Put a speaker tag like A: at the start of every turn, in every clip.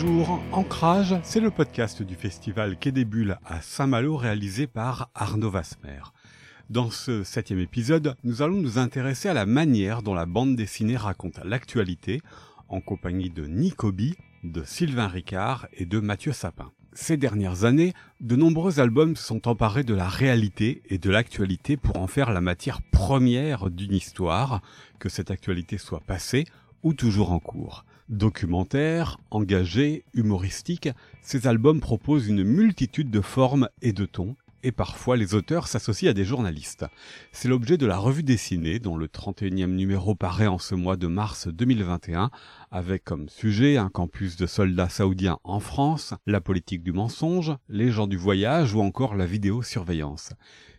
A: Bonjour, Ancrage, c'est le podcast du festival Quai des Bulles à Saint-Malo réalisé par Arnaud Vasmer. Dans ce septième épisode, nous allons nous intéresser à la manière dont la bande dessinée raconte l'actualité en compagnie de Nicobi, de Sylvain Ricard et de Mathieu Sapin. Ces dernières années, de nombreux albums se sont emparés de la réalité et de l'actualité pour en faire la matière première d'une histoire, que cette actualité soit passée ou toujours en cours. Documentaires, engagés, humoristiques, ces albums proposent une multitude de formes et de tons, et parfois les auteurs s'associent à des journalistes. C'est l'objet de la revue dessinée dont le 31e numéro paraît en ce mois de mars 2021 avec comme sujet un campus de soldats saoudiens en France, la politique du mensonge, les gens du voyage ou encore la vidéosurveillance.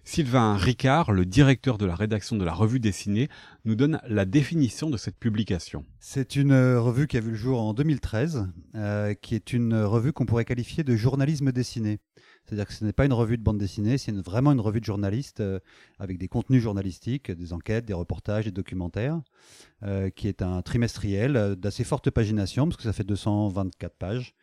A: Sylvain Ricard, le directeur de la rédaction de la revue dessinée, nous donne la définition de cette publication.
B: C'est une euh, revue qui a vu le jour en 2013, euh, qui est une revue qu'on pourrait qualifier de journalisme dessiné. C'est-à-dire que ce n'est pas une revue de bande dessinée, c'est vraiment une revue de journalistes euh, avec des contenus journalistiques, des enquêtes, des reportages, des documentaires, euh, qui est un trimestriel euh, d'assez forte pagination, parce que ça fait 224 pages,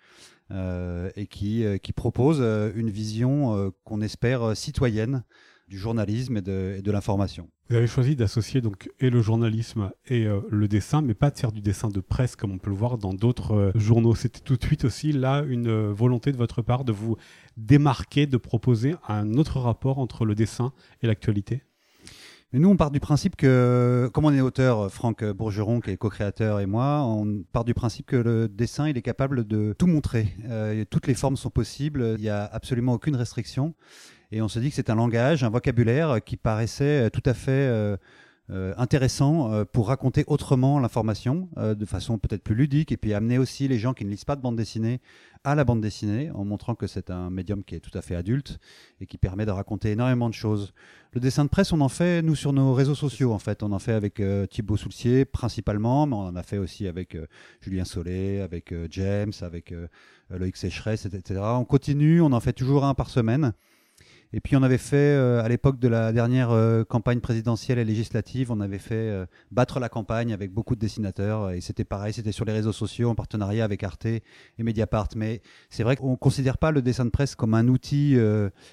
B: et qui, qui propose une vision qu'on espère citoyenne du journalisme et de, et de l'information.
A: Vous avez choisi d'associer donc et le journalisme et euh, le dessin, mais pas de faire du dessin de presse comme on peut le voir dans d'autres euh, journaux. C'était tout de suite aussi là une euh, volonté de votre part de vous démarquer, de proposer un autre rapport entre le dessin et l'actualité?
B: Mais nous, on part du principe que, comme on est auteur, Franck Bourgeron, qui est co-créateur, et moi, on part du principe que le dessin, il est capable de tout montrer. toutes les formes sont possibles, il n'y a absolument aucune restriction. Et on se dit que c'est un langage, un vocabulaire qui paraissait tout à fait euh, euh, intéressant euh, pour raconter autrement l'information, de façon peut-être plus ludique, et puis amener aussi les gens qui ne lisent pas de bande dessinée à la bande dessinée, en montrant que c'est un médium qui est tout à fait adulte et qui permet de raconter énormément de choses. Le dessin de presse, on en fait, nous, sur nos réseaux sociaux, en fait. On en fait avec Thibaut Soulcier, principalement, mais on en a fait aussi avec Julien Solé, avec James, avec Loïc Sécheresse, etc. On continue, on en fait toujours un par semaine. Et puis on avait fait, euh, à l'époque de la dernière euh, campagne présidentielle et législative, on avait fait euh, battre la campagne avec beaucoup de dessinateurs. Et c'était pareil, c'était sur les réseaux sociaux en partenariat avec Arte et Mediapart. Mais c'est vrai qu'on ne considère pas le dessin de presse comme un outil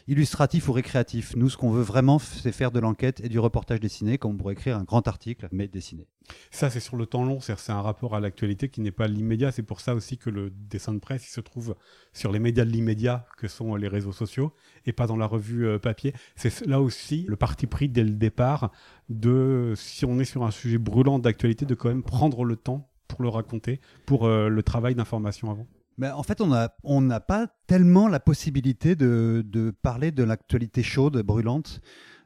B: illustratif ou récréatif. Nous, ce qu'on veut vraiment, c'est faire de l'enquête et du reportage dessiné, comme on pourrait écrire un grand article, mais dessiné.
A: Ça, c'est sur le temps long, c'est un rapport à l'actualité qui n'est pas l'immédiat. C'est pour ça aussi que le dessin de presse il se trouve sur les médias de l'immédiat, que sont les réseaux sociaux, et pas dans la revue euh, papier. C'est là aussi le parti pris dès le départ de, si on est sur un sujet brûlant d'actualité, de quand même prendre le temps pour le raconter, pour euh, le travail d'information avant.
B: Mais en fait, on n'a pas tellement la possibilité de, de parler de l'actualité chaude, brûlante.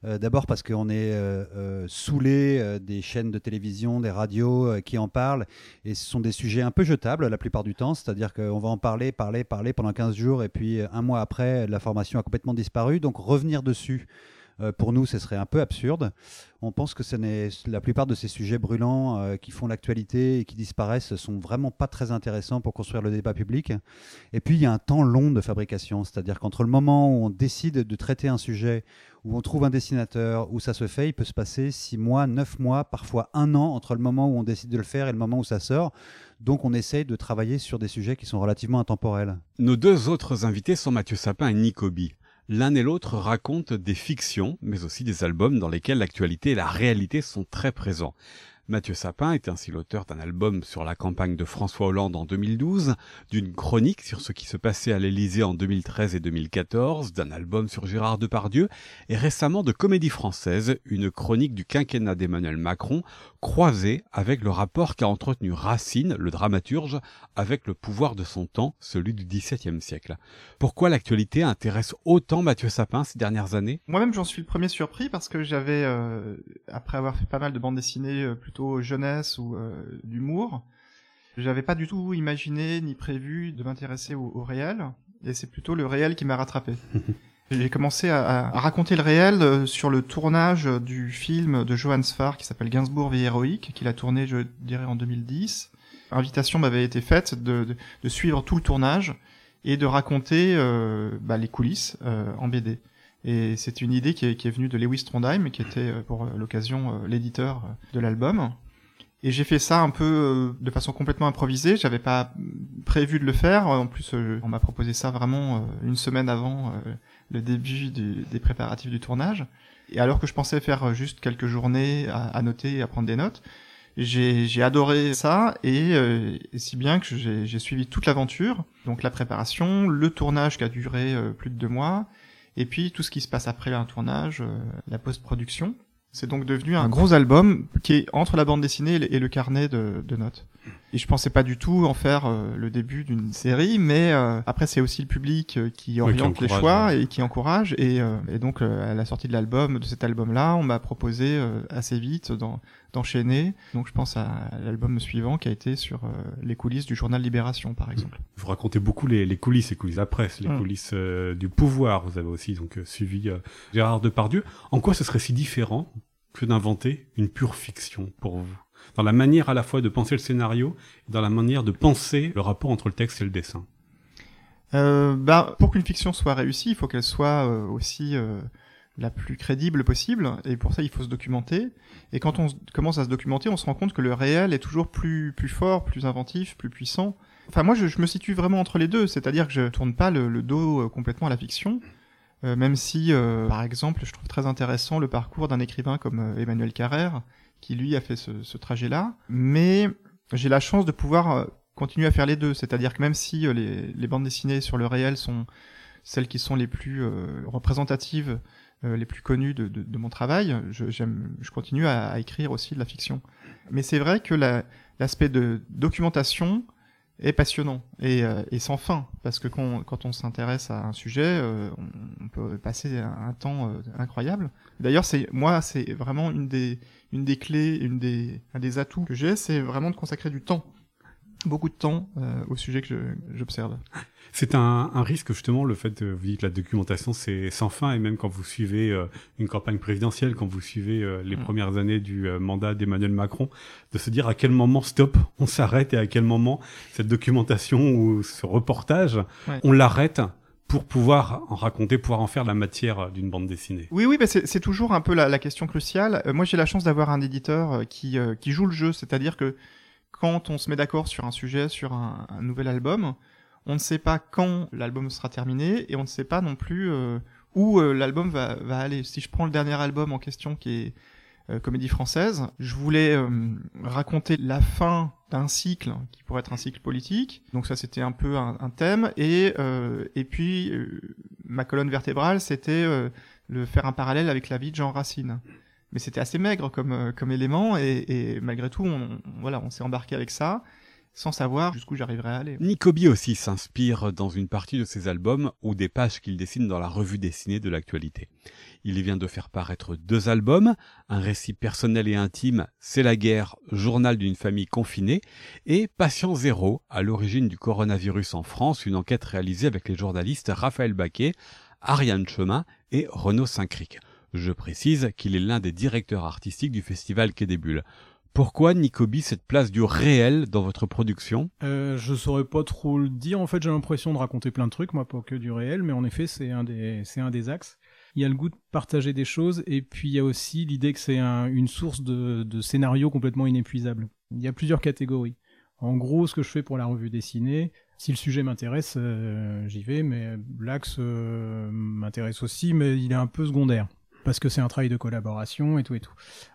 B: Euh, d'abord parce qu'on est euh, euh, saoulé des chaînes de télévision, des radios qui en parlent, et ce sont des sujets un peu jetables la plupart du temps, c'est-à-dire qu'on va en parler, parler, parler pendant 15 jours, et puis un mois après, la formation a complètement disparu, donc revenir dessus. Pour nous, ce serait un peu absurde. On pense que la plupart de ces sujets brûlants qui font l'actualité et qui disparaissent sont vraiment pas très intéressants pour construire le débat public. Et puis il y a un temps long de fabrication, c'est-à-dire qu'entre le moment où on décide de traiter un sujet où on trouve un dessinateur, où ça se fait, il peut se passer six mois, neuf mois, parfois un an entre le moment où on décide de le faire et le moment où ça sort. Donc on essaye de travailler sur des sujets qui sont relativement intemporels.
A: Nos deux autres invités sont Mathieu Sapin et Nicobi. L'un et l'autre racontent des fictions, mais aussi des albums dans lesquels l'actualité et la réalité sont très présents. Mathieu Sapin est ainsi l'auteur d'un album sur la campagne de François Hollande en 2012, d'une chronique sur ce qui se passait à l'Élysée en 2013 et 2014, d'un album sur Gérard Depardieu, et récemment de Comédie Française, une chronique du quinquennat d'Emmanuel Macron, croisée avec le rapport qu'a entretenu Racine, le dramaturge, avec le pouvoir de son temps, celui du XVIIe siècle. Pourquoi l'actualité intéresse autant Mathieu Sapin ces dernières années?
C: Moi-même j'en suis le premier surpris parce que j'avais, euh, après avoir fait pas mal de bandes dessinées euh, plutôt jeunesse ou euh, d'humour. J'avais pas du tout imaginé ni prévu de m'intéresser au, réel, et c'est plutôt le réel qui m'a rattrapé. J'ai commencé à, raconter le réel euh, sur le tournage du film de Johann Sfar qui s'appelle Gainsbourg vie héroïque, qu'il a tourné, je dirais, en 2010. Invitation m'avait été faite de, suivre tout le tournage et de raconter euh, bah, les coulisses en BD. Et c'est une idée qui est, venue de Lewis Trondheim, qui était euh, pour euh, l'occasion euh, l'éditeur de l'album. Et j'ai fait ça un peu de façon complètement improvisée. J'avais pas prévu de le faire. En plus, on m'a proposé ça vraiment une semaine avant le début des préparatifs du tournage. Et alors que je pensais faire juste quelques journées à, noter et à prendre des notes, j'ai adoré ça et, si bien que j'ai suivi toute l'aventure, donc la préparation, le tournage qui a duré plus de deux mois, et puis tout ce qui se passe après un tournage, la post-production. C'est donc devenu un gros album qui est entre la bande dessinée et le carnet de, de notes. Et je pensais pas du tout en faire euh, le début d'une série, mais euh, après c'est aussi le public euh, qui oriente les choix et qui encourage. Et, et donc à la sortie de l'album, de cet album-là, on m'a proposé assez vite d'enchaîner. Donc je pense à l'album suivant qui a été sur les coulisses du journal Libération, par exemple.
A: Vous racontez beaucoup les, les coulisses, les coulisses de la presse, les mm. coulisses du pouvoir. Vous avez aussi donc suivi Gérard Depardieu. En quoi ce serait si différent que d'inventer une pure fiction pour vous? Dans la manière à la fois de penser le scénario dans la manière de penser le rapport entre le texte et le dessin
C: bah, Pour qu'une fiction soit réussie, il faut qu'elle soit euh, aussi euh, la plus crédible possible, et pour ça il faut se documenter. Et quand on commence à se documenter, on se rend compte que le réel est toujours plus, plus fort, plus inventif, plus puissant. Enfin moi je, me situe vraiment entre les deux, c'est-à-dire que je tourne pas le, dos complètement à la fiction. Même si, par exemple, je trouve très intéressant le parcours d'un écrivain comme Emmanuel Carrère, qui lui a fait ce, trajet-là. Mais j'ai la chance de pouvoir continuer à faire les deux, c'est-à-dire que même si les, les, bandes dessinées sur le réel sont celles qui sont les plus représentatives, les plus connues de, mon travail, je, continue à, écrire aussi de la fiction. Mais c'est vrai que l'aspect de documentation est passionnant et, euh, et, sans fin parce que quand, quand on s'intéresse à un sujet, euh, on, peut passer un, temps euh, incroyable. D'ailleurs, c'est moi, c'est vraiment une des une des clés, une des un des atouts que j'ai, c'est vraiment de consacrer du temps, beaucoup de temps au sujet que j'observe.
A: C'est un, un, risque justement le fait de vous dites que la documentation c'est sans fin et même quand vous suivez euh, une campagne présidentielle, quand vous suivez euh, les mm. premières années du euh, mandat d'Emmanuel Macron, de se dire à quel moment stop, on s'arrête et à quel moment cette documentation ou ce reportage, on l'arrête pour pouvoir en raconter, pouvoir en faire la matière d'une bande dessinée.
C: Oui, oui, bah c'est toujours un peu la, la question cruciale. moi, j'ai la chance d'avoir un éditeur qui, qui joue le jeu, c'est-à-dire que quand on se met d'accord sur un sujet, sur un, un nouvel album, on ne sait pas quand l'album sera terminé et on ne sait pas non plus euh, où euh, l'album va, aller. Si je prends le dernier album en question qui est euh, Comédie française, je voulais raconter la fin d'un cycle qui pourrait être un cycle politique. Donc ça c'était un peu un, thème et et puis ma colonne vertébrale c'était le faire un parallèle avec la vie de Jean Racine. Mais c'était assez maigre comme comme élément et, malgré tout voilà on s'est embarqué avec ça sans savoir jusqu'où j'arriverai à aller.
A: Nicobi aussi s'inspire dans une partie de ses albums ou des pages qu'il dessine dans la revue dessinée de l'actualité. Il vient de faire paraître deux albums, un récit personnel et intime, C'est la guerre, journal d'une famille confinée, et Patient Zéro, à l'origine du coronavirus en France, une enquête réalisée avec les journalistes Raphaël Baquet, Ariane Chemin et Renaud Saint-Cric. Je précise qu'il est l'un des directeurs artistiques du festival Quai des Bulles. Pourquoi, Nicobi, cette place du réel dans votre production?
D: Euh, Je saurais pas trop le dire. En fait, j'ai l'impression de raconter plein de trucs, moi, pas que du réel, mais en effet, c'est un des, axes. Il y a le goût de partager des choses, et puis il y a aussi l'idée que c'est un, une source de, de scénarios complètement inépuisable. Il y a plusieurs catégories. En gros, ce que je fais pour la revue dessinée, si le sujet m'intéresse, euh, j'y vais, mais l'axe euh, m'intéresse aussi, mais il est un peu secondaire parce que c'est un travail de collaboration et tout et tout.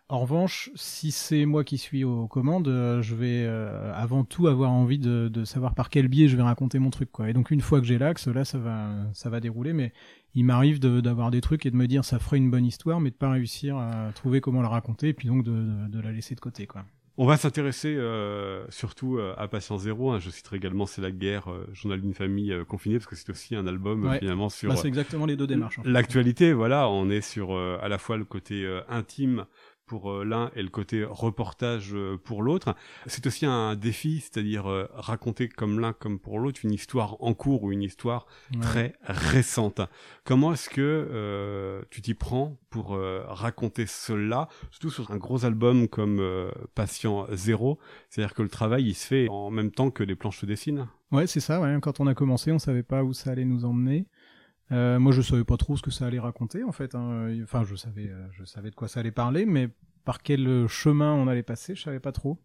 D: En revanche, si c'est moi qui suis aux commandes, euh, je vais euh, avant tout avoir envie de, savoir par quel biais je vais raconter mon truc, quoi. Et donc une fois que j'ai l'axe, là, ça va, ça va dérouler. Mais il m'arrive d'avoir des trucs et de me dire ça ferait une bonne histoire, mais de pas réussir à trouver comment la raconter, et puis donc de, de la laisser de côté, quoi.
A: On va s'intéresser euh, surtout euh, à Patient Zéro. Hein. Je citerai également C'est la guerre, euh, journal d'une famille euh, confinée, parce que c'est aussi un album
D: ouais.
A: finalement sur
D: bah, c'est exactement les deux démarches.
A: L'actualité, voilà, on est sur à la fois le côté intime pour euh, l'un et le côté reportage euh, pour l'autre. C'est aussi un défi, c'est-à-dire euh, raconter comme l'un comme pour l'autre une histoire en cours ou une histoire ouais. très récente. Comment est-ce que euh, tu t'y prends pour euh, raconter cela, surtout sur un gros album comme euh, Patient Zéro, c'est-à-dire que le travail il se fait en même temps que les planches se dessinent.
D: Ouais, c'est ça. Ouais. Quand on a commencé, on savait pas où ça allait nous emmener. Euh, moi, je savais pas trop ce que ça allait raconter, en fait. Hein. Enfin, je savais, euh, je savais de quoi ça allait parler, mais par quel chemin on allait passer, je savais pas trop.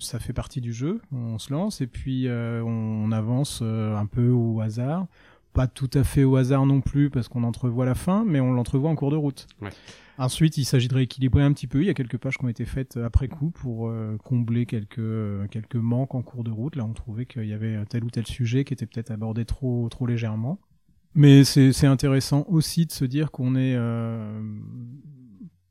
D: Ça fait partie du jeu, on se lance et puis euh, on avance euh, un peu au hasard. Pas tout à fait au hasard non plus parce qu'on entrevoit la fin, mais on l'entrevoit en cours de route.
A: Ouais.
D: Ensuite, il s'agit de rééquilibrer un petit peu. Il y a quelques pages qui ont été faites après coup pour euh, combler quelques quelques manques en cours de route. Là, on trouvait qu'il y avait tel ou tel sujet qui était peut-être abordé trop trop légèrement. Mais c'est intéressant aussi de se dire qu'on est euh,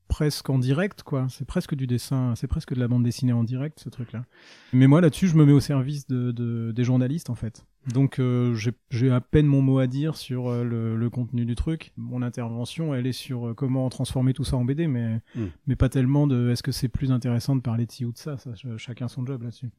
D: presque en direct, quoi. C'est presque du dessin, c'est presque de la bande dessinée en direct, ce truc-là. Mais moi, là-dessus, je me mets au service de, de des journalistes, en fait. Donc, euh, j'ai à peine mon mot à dire sur euh, le, le, contenu du truc. Mon intervention, elle est sur euh, comment transformer tout ça en BD, mais,
A: Mm.
D: mais pas tellement de est-ce que c'est plus intéressant de parler de ci ou de ça. ça chacun son job là-dessus.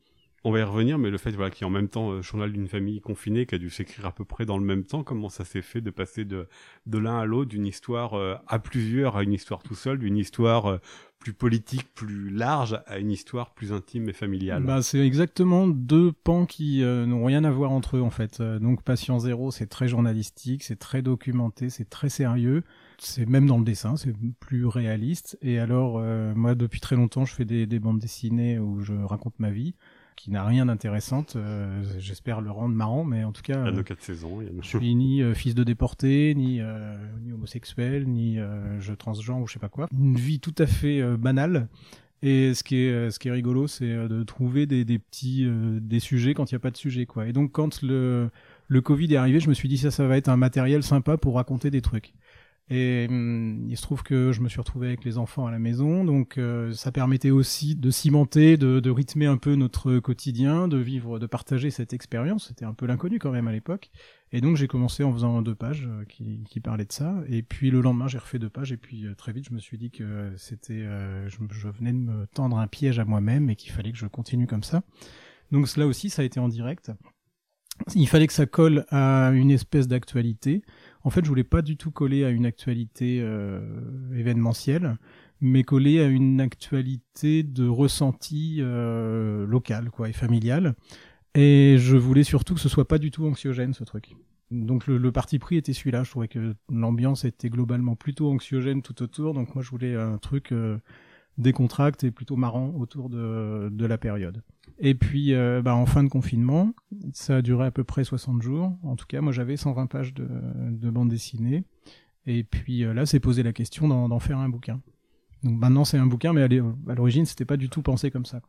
A: On va y revenir, mais le fait voilà, qu'il y ait en même temps euh, journal d'une famille confinée qui a dû s'écrire à peu près dans le même temps, comment ça s'est fait de passer de, de l'un à l'autre, d'une histoire euh, à plusieurs à une histoire tout seul, d'une histoire euh, plus politique, plus large à une histoire plus intime et familiale?
D: Bah, c'est exactement deux pans qui euh, n'ont rien à voir entre eux en fait. Euh, donc Patient Zéro, c'est très journalistique, c'est très documenté, c'est très sérieux. C'est même dans le dessin, c'est plus réaliste. Et alors, euh, moi, depuis très longtemps, je fais des, des bandes dessinées où je raconte ma vie, qui n'a rien d'intéressant. Euh, J'espère le rendre marrant, mais en tout cas,
A: Il y a
D: euh,
A: quatre saisons. Il y a
D: je suis ni euh, fils de déporté, ni, euh, ni homosexuel, ni euh, je transgenre ou je sais pas quoi. Une vie tout à fait banale. Et ce qui est, ce qui est rigolo, c'est de trouver des, des petits euh, des sujets quand il n'y a pas de sujet, quoi. Et donc quand le le Covid est arrivé, je me suis dit ça, ça va être un matériel sympa pour raconter des trucs. Et hum, il se trouve que je me suis retrouvé avec les enfants à la maison, donc euh, ça permettait aussi de cimenter, de, de rythmer un peu notre quotidien, de vivre, de partager cette expérience. C'était un peu l'inconnu quand même à l'époque. Et donc j'ai commencé en faisant deux pages euh, qui, qui parlaient de ça. Et puis le lendemain j'ai refait deux pages. Et puis euh, très vite je me suis dit que c'était, euh, je, je venais de me tendre un piège à moi-même et qu'il fallait que je continue comme ça. Donc cela aussi ça a été en direct. Il fallait que ça colle à une espèce d'actualité. En fait, je voulais pas du tout coller à une actualité euh, événementielle, mais coller à une actualité de ressenti euh, local, quoi, et familial. Et je voulais surtout que ce soit pas du tout anxiogène, ce truc. Donc le, parti pris était celui-là. Je trouvais que l'ambiance était globalement plutôt anxiogène tout autour. Donc moi, je voulais un truc euh, décontracté et plutôt marrant autour de, la période. Et puis, euh, bah, en fin de confinement, ça a duré à peu près 60 jours. En tout cas, moi, j'avais 120 pages de, de bande dessinée. Et puis euh, là, c'est posé la question d'en faire un bouquin. Donc maintenant, c'est un bouquin, mais à l'origine, c'était pas du tout pensé comme ça.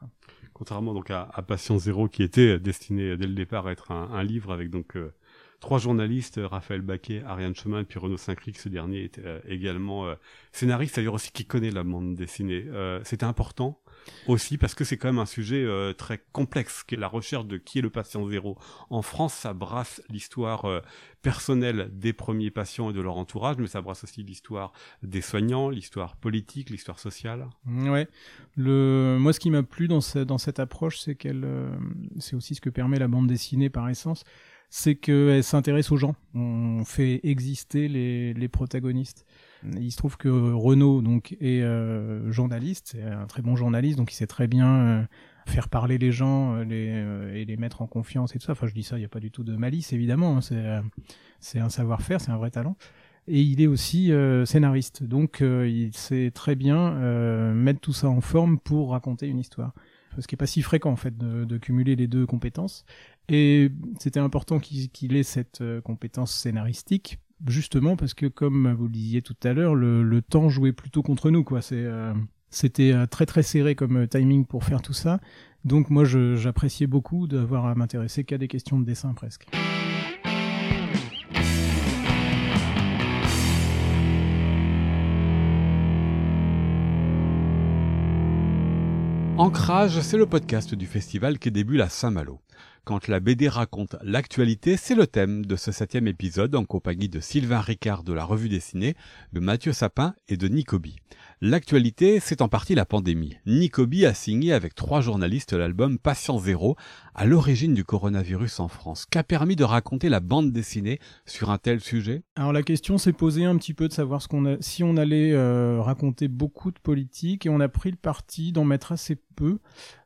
A: Contrairement donc à, à Patient Zéro qui était destiné dès le départ à être un, un livre avec donc euh, trois journalistes, euh, Raphaël Baquet, Ariane Chemin puis Renaud Saint-Cric. Ce dernier était euh, également euh, scénariste, c'est-à-dire aussi qui connaît la bande dessinée. C'était important aussi parce que c'est quand même un sujet très complexe, qui est la recherche de qui est le patient zéro. En France, ça brasse l'histoire personnelle des premiers patients et de leur entourage, mais ça brasse aussi l'histoire des soignants, l'histoire politique, l'histoire sociale.
D: Ouais. Le, moi, ce qui m'a plu dans, ce- dans cette approche, c'est qu'elle, c'est aussi ce que permet la bande dessinée par essence, c'est qu'elle s'intéresse aux gens. On fait exister les, les protagonistes. Il se trouve que Renaud donc est euh, journaliste, c'est un très bon journaliste, donc il sait très bien euh, faire parler les gens euh, les, euh, et les mettre en confiance et tout ça. Enfin, je dis ça, il n'y a pas du tout de malice évidemment. hein, c'est euh, c'est un savoir-faire, c'est un vrai talent. Et il est aussi euh, scénariste, donc euh, il sait très bien euh, mettre tout ça en forme pour raconter une histoire. Ce qui est pas si fréquent en fait de, de cumuler les deux compétences. Et c'était important qu'il ait cette euh, compétence scénaristique, justement parce que comme vous le disiez tout à l'heure, le, temps jouait plutôt contre nous. euh, c'était euh, très très serré comme timing pour faire tout ça. Donc moi j'appréciais beaucoup d'avoir à m'intéresser qu'à des questions de dessin presque.
A: Ancrage, c'est le podcast du festival qui débute à Saint-Malo. Quand la BD raconte l'actualité, c'est le thème de ce septième épisode en compagnie de Sylvain Ricard de la revue dessinée, de Mathieu Sapin et de Nicobi. L'actualité, c'est en partie la pandémie. Nicobi a signé avec trois journalistes l'album Patient Zéro, à l'origine du coronavirus en France, qu'a permis de raconter la bande dessinée sur un tel sujet?
D: Alors la question s'est posée un petit peu de savoir si on allait euh, raconter beaucoup de politique et on a pris le parti d'en mettre assez peu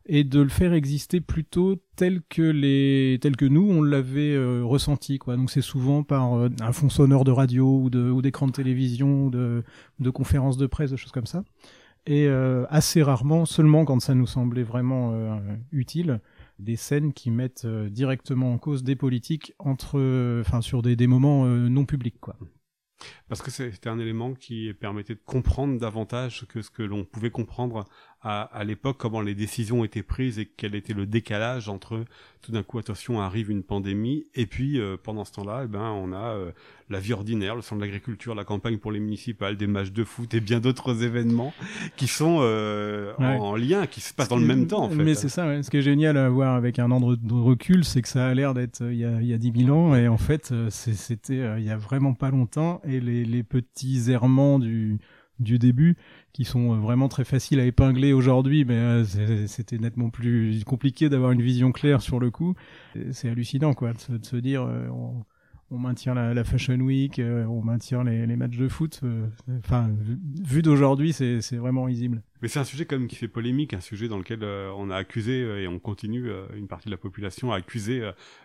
D: et de le faire exister plutôt tel que les tel que nous on l'avait euh, ressenti quoi. Donc c'est souvent par euh, un fond sonore de radio ou de ou d'écran de télévision ou de de conférences de presse, de choses comme ça. et euh, assez rarement, seulement quand ça nous semblait vraiment euh, utile, des scènes qui mettent euh, directement en cause des politiques entre, enfin sur des, des moments non publics quoi.
A: Parce que c'était un élément qui permettait de comprendre davantage que ce que l'on pouvait comprendre à, à l'époque, comment les décisions étaient prises et quel était le décalage entre tout d'un coup, attention, arrive une pandémie, et puis euh, pendant ce temps-là, eh ben, on a euh, la vie ordinaire, le centre de l'agriculture, la campagne pour les municipales, des matchs de foot et bien d'autres événements qui sont euh, en, lien, qui se passent dans le même temps. En fait.
D: Mais c'est ça, ouais. ce qui est génial à voir avec un an de recul, c'est que ça a l'air d'être il y a, y a 10 000 ans, et en fait, c'était il y a vraiment pas longtemps, et les, les petits errements du du début qui sont euh, vraiment très faciles à épingler aujourd'hui, mais euh, c'était nettement plus compliqué d'avoir une vision claire sur le coup. C'est hallucinant, quoi, de se, dire, euh, on, maintient la, Fashion Week, on maintient les, les, matchs de foot. Enfin, vu d'aujourd'hui, c'est vraiment risible.
A: Mais c'est un sujet quand même qui fait polémique, un sujet dans lequel euh, on a accusé euh, et on continue euh, une partie de la population à accuser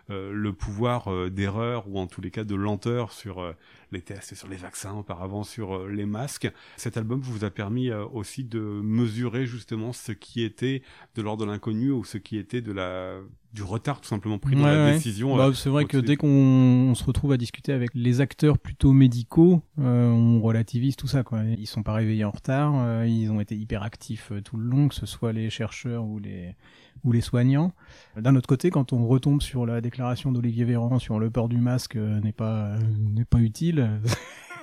A: le pouvoir d'erreur ou en tous les cas de lenteur sur les tests et sur les vaccins, auparavant sur les masques. Cet album vous a permis aussi de mesurer justement ce qui était de l'ordre de l'inconnu ou ce qui était de la du retard tout simplement pris dans la décision.
D: Bah, c'est vrai que dès qu'on se retrouve à discuter avec les acteurs plutôt médicaux, on relativise tout ça. Quoi. Ils sont pas réveillés en retard, ils ont été hyper actifs euh, tout le long, que ce soit les chercheurs ou les, ou les soignants. D'un autre côté, quand on retombe sur la déclaration d'Olivier Véran sur le port du masque euh, n'est pas, euh, n'est pas utile,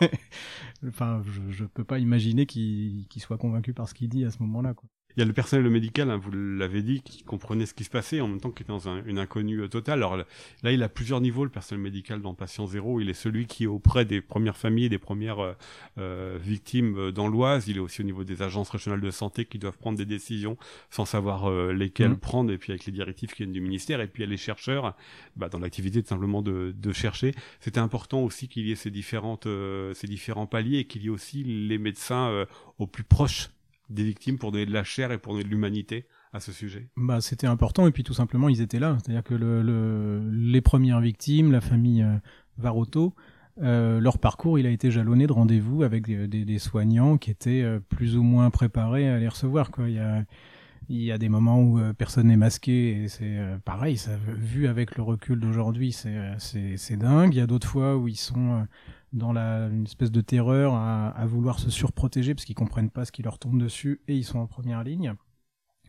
D: enfin, je, ne peux pas imaginer qu'il soit convaincu par ce qu'il dit à ce moment-là. Quoi.
A: Il y a le personnel médical, hein, vous l'avez dit, qui comprenait ce qui se passait, en même temps qu'il était dans une inconnue euh, totale. Alors là, il a plusieurs niveaux, le personnel médical dans Patient Zéro. Il est celui qui est auprès des premières familles des premières euh, euh victimes euh, dans l'Oise. Il est aussi au niveau des agences régionales de santé qui doivent prendre des décisions sans savoir lesquelles mmh. prendre, et puis avec les directives qui viennent du ministère. Et puis il y a les chercheurs, bah, dans l'activité tout simplement de, de chercher. C'était important aussi qu'il y ait ces, différentes, ces différents paliers et qu'il y ait aussi les médecins au plus proche des victimes pour donner de la chair et pour donner de l'humanité à ce sujet
D: Bah, c'était important et puis tout simplement ils étaient là, c'est-à-dire que le, les premières victimes, la famille euh, Varoto, euh, leur parcours il a été jalonné de rendez-vous avec des, des, soignants qui étaient euh, plus ou moins préparés à les recevoir. Quoi. Il y a il y a des moments où personne n'est masqué et c'est pareil, ça, vu avec le recul d'aujourd'hui, c'est dingue. Il y a d'autres fois où ils sont dans la, une espèce de terreur à, à vouloir se surprotéger parce qu'ils comprennent pas ce qui leur tombe dessus et ils sont en première ligne.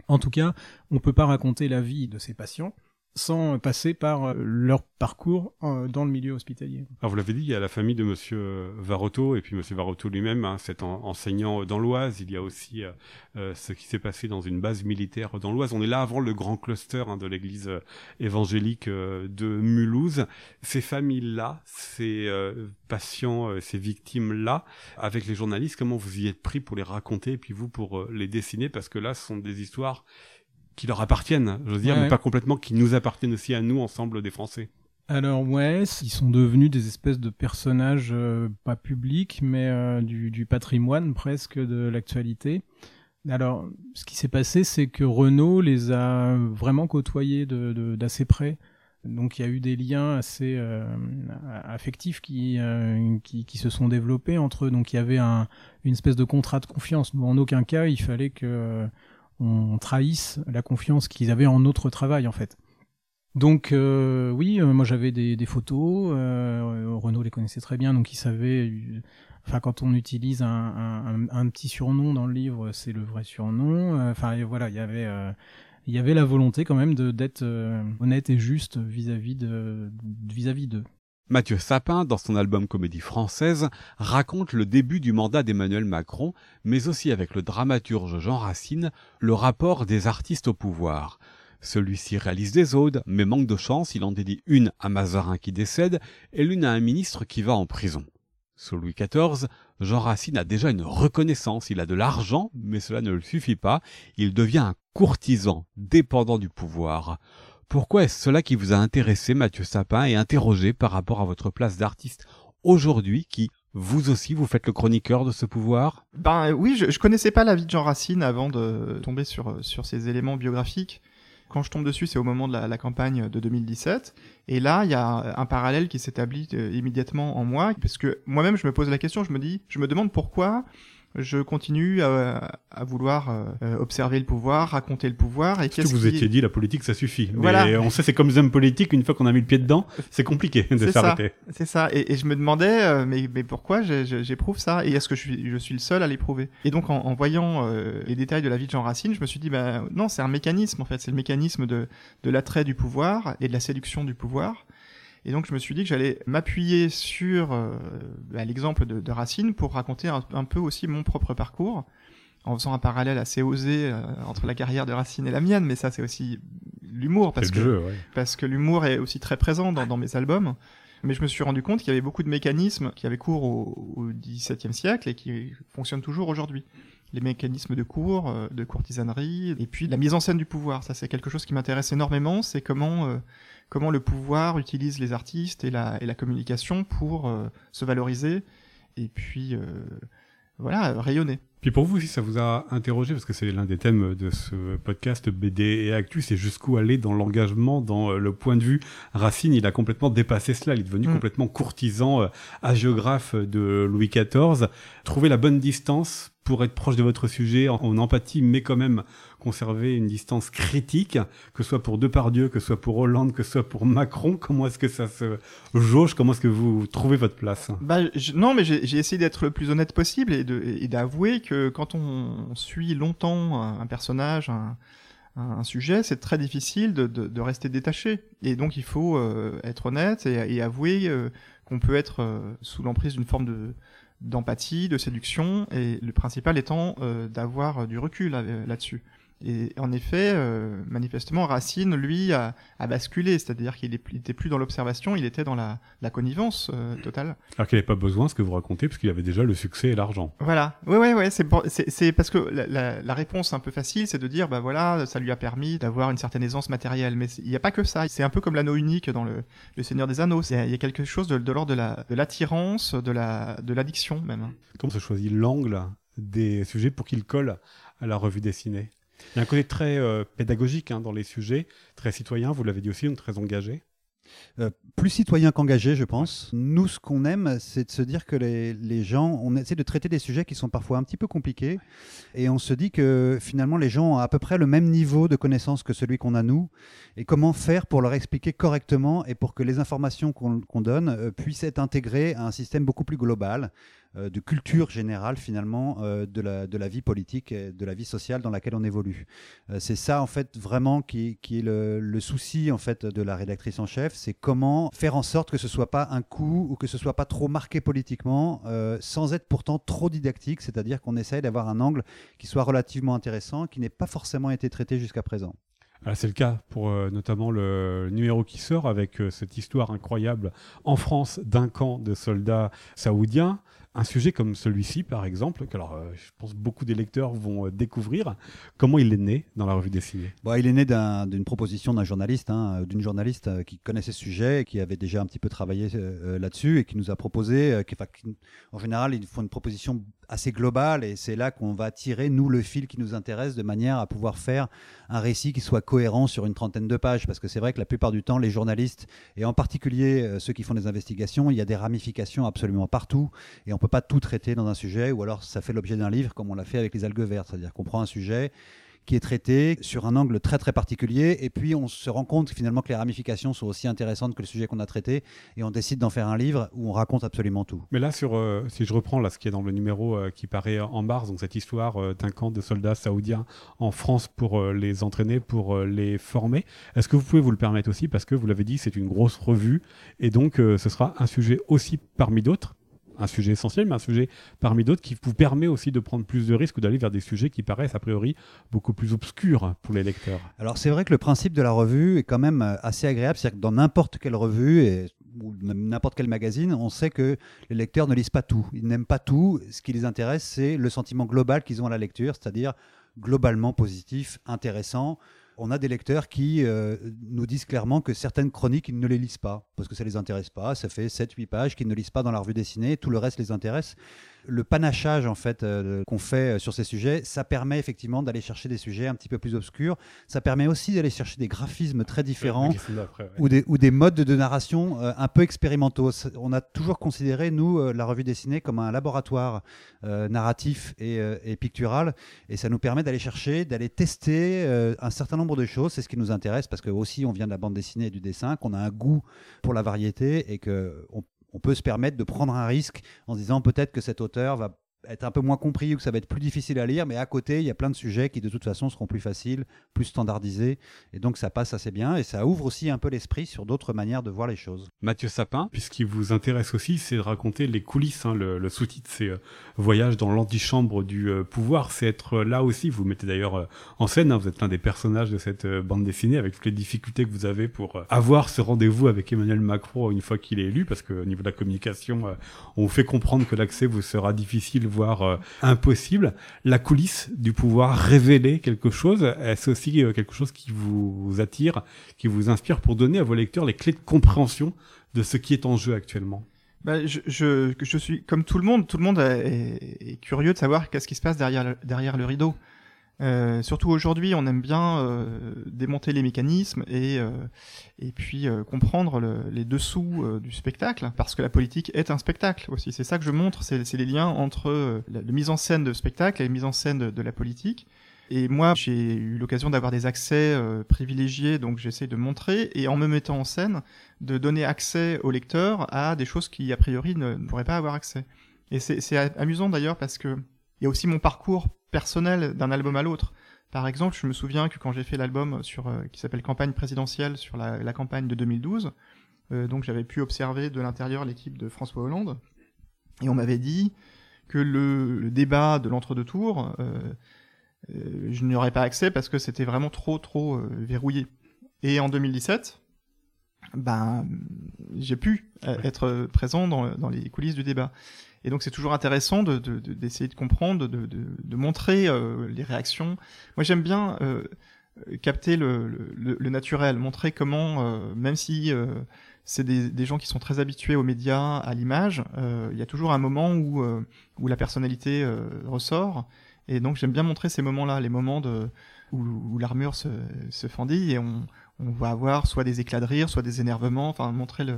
D: En tout cas, on peut pas raconter la vie de ces patients sans passer par euh, leur parcours euh, dans le milieu hospitalier.
A: Alors vous l'avez dit, il y a la famille de Monsieur euh, Varotto et puis Monsieur Varotto lui-même, hein, cet enseignant dans l'Oise. Il y a aussi ce qui s'est passé dans une base militaire dans l'Oise. On est là avant le grand cluster hein, de l'Église évangélique de Mulhouse. Ces familles-là, ces patients, ces victimes-là, avec les journalistes, comment vous y êtes pris pour les raconter et puis vous pour les dessiner? Parce que là, ce sont des histoires qui leur appartiennent, je veux dire, mais pas complètement qui nous appartiennent aussi à nous, ensemble des Français.
D: Alors ouais, ils sont devenus des espèces de personnages euh, pas publics, mais euh, du, du, patrimoine presque de l'actualité. Alors, ce qui s'est passé, c'est que Renault les a vraiment côtoyés d'assez de, près. Donc il y a eu des liens assez euh, affectifs qui, qui, qui, se sont développés entre eux. Donc il y avait un, une espèce de contrat de confiance. en aucun cas, il fallait que on trahisse la confiance qu'ils avaient en notre travail en fait. Donc euh, oui, euh, moi j'avais des, photos, euh, Renaud les connaissait très bien, donc il savait. Enfin, quand on utilise un, petit surnom dans le livre, c'est le vrai surnom. Enfin voilà, il y avait il y avait la volonté quand même d'être honnête et juste vis-à-vis de vis-à-vis d'eux.
A: Mathieu Sapin, dans son album Comédie française, raconte le début du mandat d'Emmanuel Macron, mais aussi avec le dramaturge Jean Racine, le rapport des artistes au pouvoir. Celui-ci réalise des odes, mais manque de chance, il en dédie une à Mazarin qui décède et l'une à un ministre qui va en prison. Sous Louis XIV, Jean Racine a déjà une reconnaissance, il a de l'argent, mais cela ne le suffit pas, il devient un courtisan, dépendant du pouvoir. Pourquoi est-ce cela qui vous a intéressé, Mathieu Sapin, et interrogé par rapport à votre place d'artiste aujourd'hui qui, vous aussi, vous faites le chroniqueur de ce pouvoir?
C: Ben oui, je, connaissais pas la vie de Jean Racine avant de tomber sur, ces éléments biographiques. Quand je tombe dessus, c'est au moment de la, campagne de 2017. Et là, il y a un parallèle qui s'établit euh, immédiatement en moi, parce que moi-même, je me pose la question, je me dis, je me demande pourquoi je continue à, à vouloir euh, observer le pouvoir, raconter le pouvoir. Et
A: ce que vous
C: qui...
A: étiez dit, la politique, ça suffit.
C: Voilà.
A: Mais on sait, c'est comme les hommes politiques, une fois qu'on a mis le pied dedans, c'est compliqué de
C: C'est ça.
A: s'arrêter.
C: C'est ça. Et, et je me demandais, euh, mais, mais pourquoi j'éprouve ça Et est-ce que je suis, je suis le seul à l'éprouver? Et donc, en, en voyant euh, les détails de la vie de Jean Racine, je me suis dit, bah, non, c'est un mécanisme, en fait. C'est le mécanisme de, de l'attrait du pouvoir et de la séduction du pouvoir. Et donc, je me suis dit que j'allais m'appuyer sur euh, bah, l'exemple de, de Racine pour raconter un, un peu aussi mon propre parcours, en faisant un parallèle assez osé euh, entre la carrière de Racine et la mienne, mais ça, c'est aussi l'humour, parce que
A: jeu, ouais.
C: parce que l'humour est aussi très présent dans, dans mes albums. Mais je me suis rendu compte qu'il y avait beaucoup de mécanismes qui avaient cours au, au XVIIe siècle et qui fonctionnent toujours aujourd'hui. Les mécanismes de cours, euh, de courtisanerie, et puis la mise en scène du pouvoir. Ça, c'est quelque chose qui m'intéresse énormément. C'est comment euh, comment le pouvoir utilise les artistes et la, et la communication pour euh, se valoriser et puis euh, voilà rayonner.
A: Puis pour vous aussi, ça vous a interrogé, parce que c'est l'un des thèmes de ce podcast BD et Actu, c'est jusqu'où aller dans l'engagement, dans euh, le point de vue. Racine, il a complètement dépassé cela, il est devenu
C: Mm.
A: complètement courtisan, euh, hagiographe de Louis XIV. Trouver la bonne distance pour être proche de votre sujet, en, empathie, mais quand même conserver une distance critique, que ce soit pour Depardieu, que ce soit pour Hollande, que ce soit pour Macron. Comment est-ce que ça se jauge? Comment est-ce que vous trouvez votre place?
C: Bah, non, mais j'ai essayé d'être le plus honnête possible et d'avouer que quand on suit longtemps un, personnage, un, sujet, c'est très difficile de, rester détaché. Et donc, il faut euh, être honnête et, et avouer euh, qu'on peut être euh, sous l'emprise d'une forme de d'empathie, de séduction, et le principal étant euh, d'avoir du recul là- là-dessus. Et en effet, euh, manifestement, Racine, lui, a, a basculé, c'est-à-dire qu'il est- il était plus dans l'observation, il était dans la, la connivence euh, totale.
A: Alors qu'il n'avait pas besoin de ce que vous racontez, parce qu'il avait déjà le succès et l'argent.
C: Voilà, ouais, ouais, ouais, c'est parce que la, la, la réponse un peu facile, c'est de dire, bah voilà, ça lui a permis d'avoir une certaine aisance matérielle, mais il n'y a pas que ça. C'est un peu comme l'anneau unique dans le, le Seigneur des Anneaux. Il y a quelque chose de, de l'ordre de la de l'attirance, de la de l'addiction même.
A: Comment se choisit l'angle des sujets pour qu'ils collent à la revue dessinée? Il y a un côté très euh, pédagogique hein, dans les sujets, très citoyen, vous l'avez dit aussi, donc très engagé.
B: Euh, plus citoyen qu'engagé, je pense. Nous, ce qu'on aime, c'est de se dire que les, gens, on essaie de traiter des sujets qui sont parfois un petit peu compliqués, et on se dit que finalement les gens ont à peu près le même niveau de connaissance que celui qu'on a nous, et comment faire pour leur expliquer correctement et pour que les informations qu'on donne euh, puissent être intégrées à un système beaucoup plus global, de culture générale finalement euh, de, la, de la vie politique et de la vie sociale dans laquelle on évolue. Euh, c'est ça en fait vraiment qui, qui est le, souci en fait de la rédactrice en chef, c'est comment faire en sorte que ce soit pas un coup ou que ce soit pas trop marqué politiquement, euh, sans être pourtant trop didactique, c'est-à-dire qu'on essaye d'avoir un angle qui soit relativement intéressant, qui n'ait pas forcément été traité jusqu'à présent.
A: Ah, c'est le cas pour euh, notamment le numéro qui sort avec euh, cette histoire incroyable en France d'un camp de soldats saoudiens. Un sujet comme celui-ci, par exemple, que alors, euh, je pense beaucoup des lecteurs vont euh, découvrir. Comment il est né dans la revue dessinée
B: Bon, il est né d'un- d'une proposition d'un journaliste, hein, d'une journaliste euh, qui connaissait ce sujet, et qui avait déjà un petit peu travaillé euh, euh, là-dessus et qui nous a proposé, euh, qui- en général, ils font une proposition assez globale et c'est là qu'on va tirer, nous, le fil qui nous intéresse de manière à pouvoir faire un récit qui soit cohérent sur une trentaine de pages. Parce que c'est vrai que la plupart du temps, les journalistes, et en particulier euh, ceux qui font des investigations, il y a des ramifications absolument partout et on peut pas tout traiter dans un sujet ou alors ça fait l'objet d'un livre comme on l'a fait avec les algues vertes. C'est-à-dire qu'on prend un sujet qui est traité sur un angle très très particulier. Et puis on se rend compte finalement que les ramifications sont aussi intéressantes que le sujet qu'on a traité. Et on décide d'en faire un livre où on raconte absolument tout.
A: Mais là, sur, euh, si je reprends là, ce qui est dans le numéro euh, qui paraît en mars, donc cette histoire euh, d'un camp de soldats saoudiens en France pour les entraîner, pour les former, est-ce que vous pouvez vous le permettre aussi? Parce que vous l'avez dit, c'est une grosse revue. Et donc ce sera un sujet aussi parmi d'autres un sujet essentiel, mais un sujet parmi d'autres qui vous permet aussi de prendre plus de risques ou d'aller vers des sujets qui paraissent a priori beaucoup plus obscurs pour les lecteurs.
B: Alors c'est vrai que le principe de la revue est quand même euh, assez agréable, c'est-à-dire que dans n'importe quelle revue ou n'importe quel magazine, on sait que les lecteurs ne lisent pas tout, ils n'aiment pas tout, ce qui les intéresse c'est le sentiment global qu'ils ont à la lecture, c'est-à-dire globalement positif, intéressant. On a des lecteurs qui euh, nous disent clairement que certaines chroniques, ils ne les lisent pas, parce que ça ne les intéresse pas. Ça fait 7-8 pages qu'ils ne lisent pas dans la revue dessinée, tout le reste les intéresse. Le panachage en fait euh, qu'on fait euh, sur ces sujets, ça permet effectivement d'aller chercher des sujets un petit peu plus obscurs. Ça permet aussi d'aller chercher des graphismes très différents ou, des, ou des modes de narration euh, un peu expérimentaux. On a toujours considéré, nous, la revue dessinée comme un laboratoire narratif et, et, pictural, et ça nous permet d'aller chercher, d'aller tester un certain nombre de choses. C'est ce qui nous intéresse parce que aussi on vient de la bande dessinée et du dessin, qu'on a un goût pour la variété et que on, on peut se permettre de prendre un risque en se disant peut-être que cet auteur va être un peu moins compris ou que ça va être plus difficile à lire, mais à côté, il y a plein de sujets qui de toute façon seront plus faciles, plus standardisés, et donc ça passe assez bien, et ça ouvre aussi un peu l'esprit sur d'autres manières de voir les choses.
A: Mathieu Sapin, puisqu'il vous intéresse aussi, c'est de raconter les coulisses, hein, le, sous-titre c'est euh, Voyage dans l'antichambre du euh, pouvoir, c'est être là aussi, vous mettez d'ailleurs euh, en scène, hein, vous êtes l'un des personnages de cette bande dessinée, avec toutes les difficultés que vous avez pour avoir ce rendez-vous avec Emmanuel Macron une fois qu'il est élu, parce qu'au niveau de la communication, on vous fait comprendre que l'accès vous sera difficile euh, impossible. La coulisse du pouvoir révéler quelque chose, est-ce aussi euh, quelque chose qui vous attire, qui vous inspire pour donner à vos lecteurs les clés de compréhension de ce qui est en jeu actuellement
C: bah, je, je, je, suis comme tout le monde, tout le monde est, est curieux de savoir qu'est-ce qui se passe derrière derrière le rideau. Euh, surtout aujourd'hui, on aime bien euh, démonter les mécanismes et, euh, et puis comprendre les dessous du spectacle, parce que la politique est un spectacle aussi. C'est ça que je montre, c'est les liens entre la, mise en scène de spectacle et la mise en scène de, la politique. Et moi, j'ai eu l'occasion d'avoir des accès privilégiés, donc j'essaie de montrer, et en me mettant en scène, de donner accès au lecteur à des choses qui, a priori, ne, ne pourraient pas avoir accès. Et c'est amusant d'ailleurs parce que il y a aussi mon parcours personnel d'un album à l'autre. Par exemple, je me souviens que quand j'ai fait l'album sur euh, qui s'appelle Campagne présidentielle sur la, campagne de 2012, euh, donc j'avais pu observer de l'intérieur l'équipe de François Hollande, et on m'avait dit que le, débat de l'entre-deux tours, euh, je n'y aurais pas accès parce que c'était vraiment trop trop verrouillé. Et en 2017, ben j'ai pu être présent dans, dans les coulisses du débat. Et donc c'est toujours intéressant de, d'essayer de, comprendre, de, de montrer euh, les réactions. Moi j'aime bien euh, capter le, le, le, naturel, montrer comment, euh, même si c'est des, des, gens qui sont très habitués aux médias, à l'image, il y a toujours un moment où, où la personnalité ressort. Et donc j'aime bien montrer ces moments-là, les moments de, où, où l'armure se, se fendille et on, on va avoir soit des éclats de rire, soit des énervements, enfin montrer le,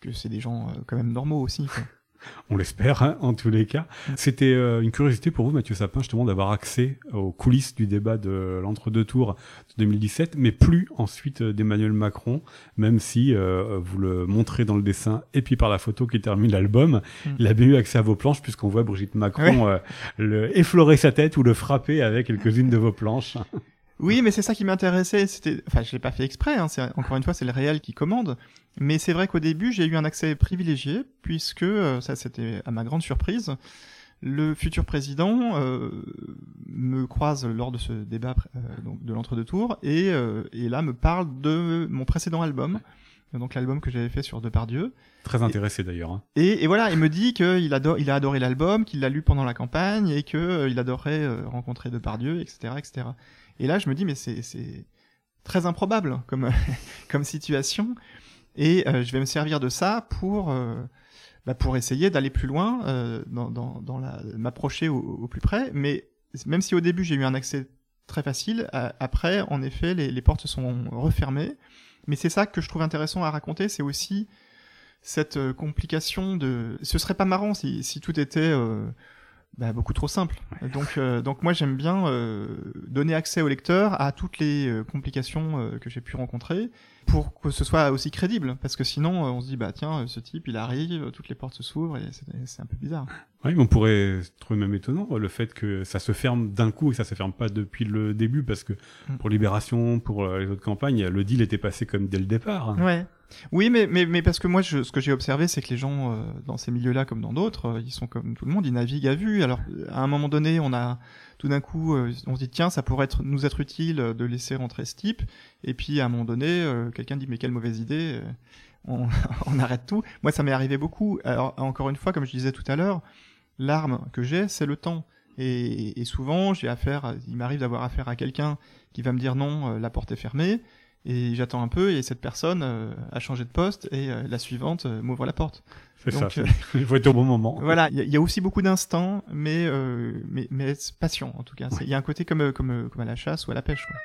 C: que c'est des gens quand même normaux aussi. Quoi.
A: On l'espère, hein, en tous les cas. C'était euh, une curiosité pour vous, Mathieu Sapin, justement, d'avoir accès aux coulisses du débat de l'entre-deux tours de 2017, mais plus ensuite euh, d'Emmanuel Macron, même si euh, vous le montrez dans le dessin et puis par la photo qui termine l'album, mm. il a bien eu accès à vos planches puisqu'on voit Brigitte Macron le effleurer sa tête ou le frapper avec quelques-unes de vos planches.
C: Oui, mais c'est ça qui m'intéressait. C'était, enfin, je l'ai pas fait exprès. Hein, encore une fois, c'est le réel qui commande. Mais c'est vrai qu'au début, j'ai eu un accès privilégié puisque euh, ça, c'était à ma grande surprise. Le futur président euh, me croise lors de ce débat euh, donc de l'entre-deux tours et, et là me parle de mon précédent album, donc l'album que j'avais fait sur Depardieu.
A: Très intéressé d'ailleurs. Hein.
C: Et, et, voilà, il me dit qu'il adore, il a adoré l'album, qu'il l'a lu pendant la campagne et que il adorerait rencontrer Depardieu, etc., etc. Et là, je me dis, mais c'est très improbable comme, situation. Et euh, je vais me servir de ça pour, euh, bah, essayer d'aller plus loin, euh, m'approcher au, plus près. Mais même si au début j'ai eu un accès très facile, après, en effet, les, les, portes sont refermées. Mais c'est ça que je trouve intéressant à raconter, c'est aussi cette complication de... Ce serait pas marrant si tout était bah, beaucoup trop simple. Donc, euh, donc moi j'aime bien euh, donner accès au lecteur à toutes les euh, complications que j'ai pu rencontrer pour que ce soit aussi crédible, parce que sinon on se dit bah tiens ce type il arrive, toutes les portes s'ouvrent et c'est un peu bizarre.
A: Oui, mais on pourrait trouver même étonnant le fait que ça se ferme d'un coup et ça se ferme pas depuis le début, parce que mm. pour Libération, pour les autres campagnes, le deal était passé comme dès le départ.
C: Ouais. Oui, mais, parce que moi, ce que j'ai observé, c'est que les gens, euh, dans ces milieux-là, comme dans d'autres, euh, ils sont comme tout le monde, ils naviguent à vue. Alors, à un moment donné, on a tout d'un coup, euh, on se dit, tiens, ça pourrait être, nous être utile de laisser rentrer ce type. Et puis, à un moment donné, quelqu'un dit, mais quelle mauvaise idée, on, on, arrête tout. Moi, ça m'est arrivé beaucoup. Alors, encore une fois, comme je disais tout à l'heure, l'arme que j'ai, c'est le temps. Et, et souvent, j'ai affaire, il m'arrive d'avoir affaire à quelqu'un qui va me dire non, la porte est fermée Et j'attends un peu et cette personne euh, a changé de poste et euh, la suivante euh, m'ouvre la porte.
A: C'est ça.
C: Euh,
A: Il faut être au bon moment.
C: Voilà, il y, a- il y a aussi beaucoup d'instants, mais, euh, mais mais c'est patient en tout cas. Il y a un côté comme euh, comme comme à la chasse ou à la pêche. Quoi.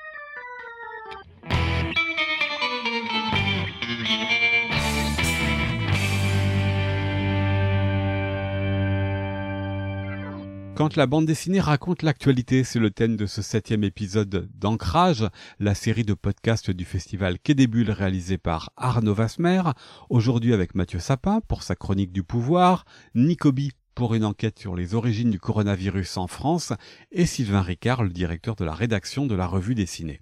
A: Quand la bande dessinée raconte l'actualité, c'est le thème de ce septième épisode d'Ancrage, la série de podcasts du festival Quai des Bulles réalisé par Arnaud Vasmer, aujourd'hui avec Mathieu Sapin pour sa chronique du pouvoir, Nicobi pour une enquête sur les origines du coronavirus en France et Sylvain Ricard, le directeur de la rédaction de la revue dessinée.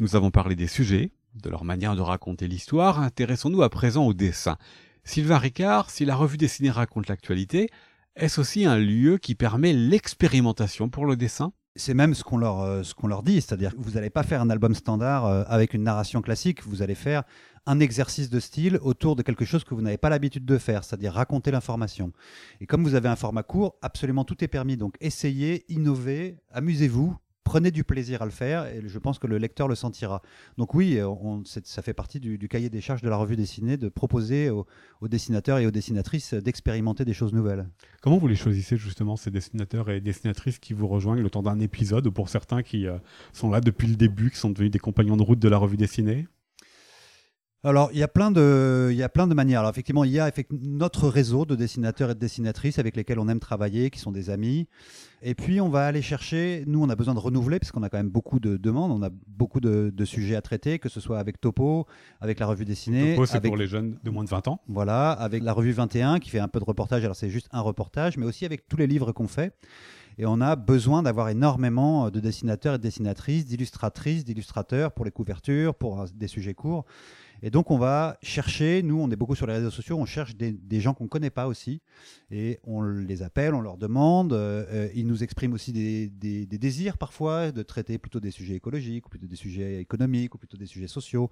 A: Nous avons parlé des sujets, de leur manière de raconter l'histoire, intéressons-nous à présent au dessin. Sylvain Ricard, si la revue dessinée raconte l'actualité, est-ce aussi un lieu qui permet l'expérimentation pour le dessin?
B: C'est même ce qu'on leur, euh, leur dit, c'est-à-dire que vous n'allez pas faire un album standard euh, avec une narration classique, vous allez faire un exercice de style autour de quelque chose que vous n'avez pas l'habitude de faire, c'est-à-dire raconter l'information. Et comme vous avez un format court, absolument tout est permis. Donc essayez, innovez, amusez-vous, prenez du plaisir à le faire et je pense que le lecteur le sentira. Donc oui, euh, ça fait partie du, cahier des charges de la revue dessinée de proposer aux, aux dessinateurs et aux dessinatrices d'expérimenter des choses nouvelles.
A: Comment vous les choisissez justement ces dessinateurs et dessinatrices qui vous rejoignent le temps d'un épisode ou pour certains qui euh, sont là depuis le début, qui sont devenus des compagnons de route de la revue dessinée?
B: Alors, il y a plein de, il y a plein de manières. Alors, effectivement, il y a notre réseau de dessinateurs et de dessinatrices avec lesquels on aime travailler, qui sont des amis. Et puis, on va aller chercher. Nous, on a besoin de renouveler parce qu'on a quand même beaucoup de demandes. On a beaucoup de, de sujets à traiter, que ce soit avec Topo, avec la revue dessinée,
A: Topo, c'est
B: avec
A: pour les jeunes de moins de 20 ans.
B: voilà, avec la revue 21 qui fait un peu de reportage. Alors, c'est juste un reportage, mais aussi avec tous les livres qu'on fait. Et on a besoin d'avoir énormément de dessinateurs et de dessinatrices, d'illustratrices, d'illustrateurs pour les couvertures, pour euh, des sujets courts. Et donc, on va chercher, nous, on est beaucoup sur les réseaux sociaux, on cherche des, gens qu'on ne connaît pas aussi. Et on les appelle, on leur demande. euh, euh, ils nous expriment aussi des, désirs parfois de traiter plutôt des sujets écologiques, ou plutôt des sujets économiques, ou plutôt des sujets sociaux.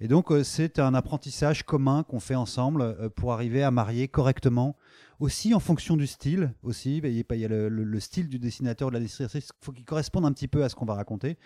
B: Et donc, euh, c'est un apprentissage commun qu'on fait ensemble pour arriver à marier correctement aussi en fonction du style aussi il y a, le, le- le style du dessinateur de la dessinatrice il faut qu'il corresponde un petit peu à ce qu'on va raconter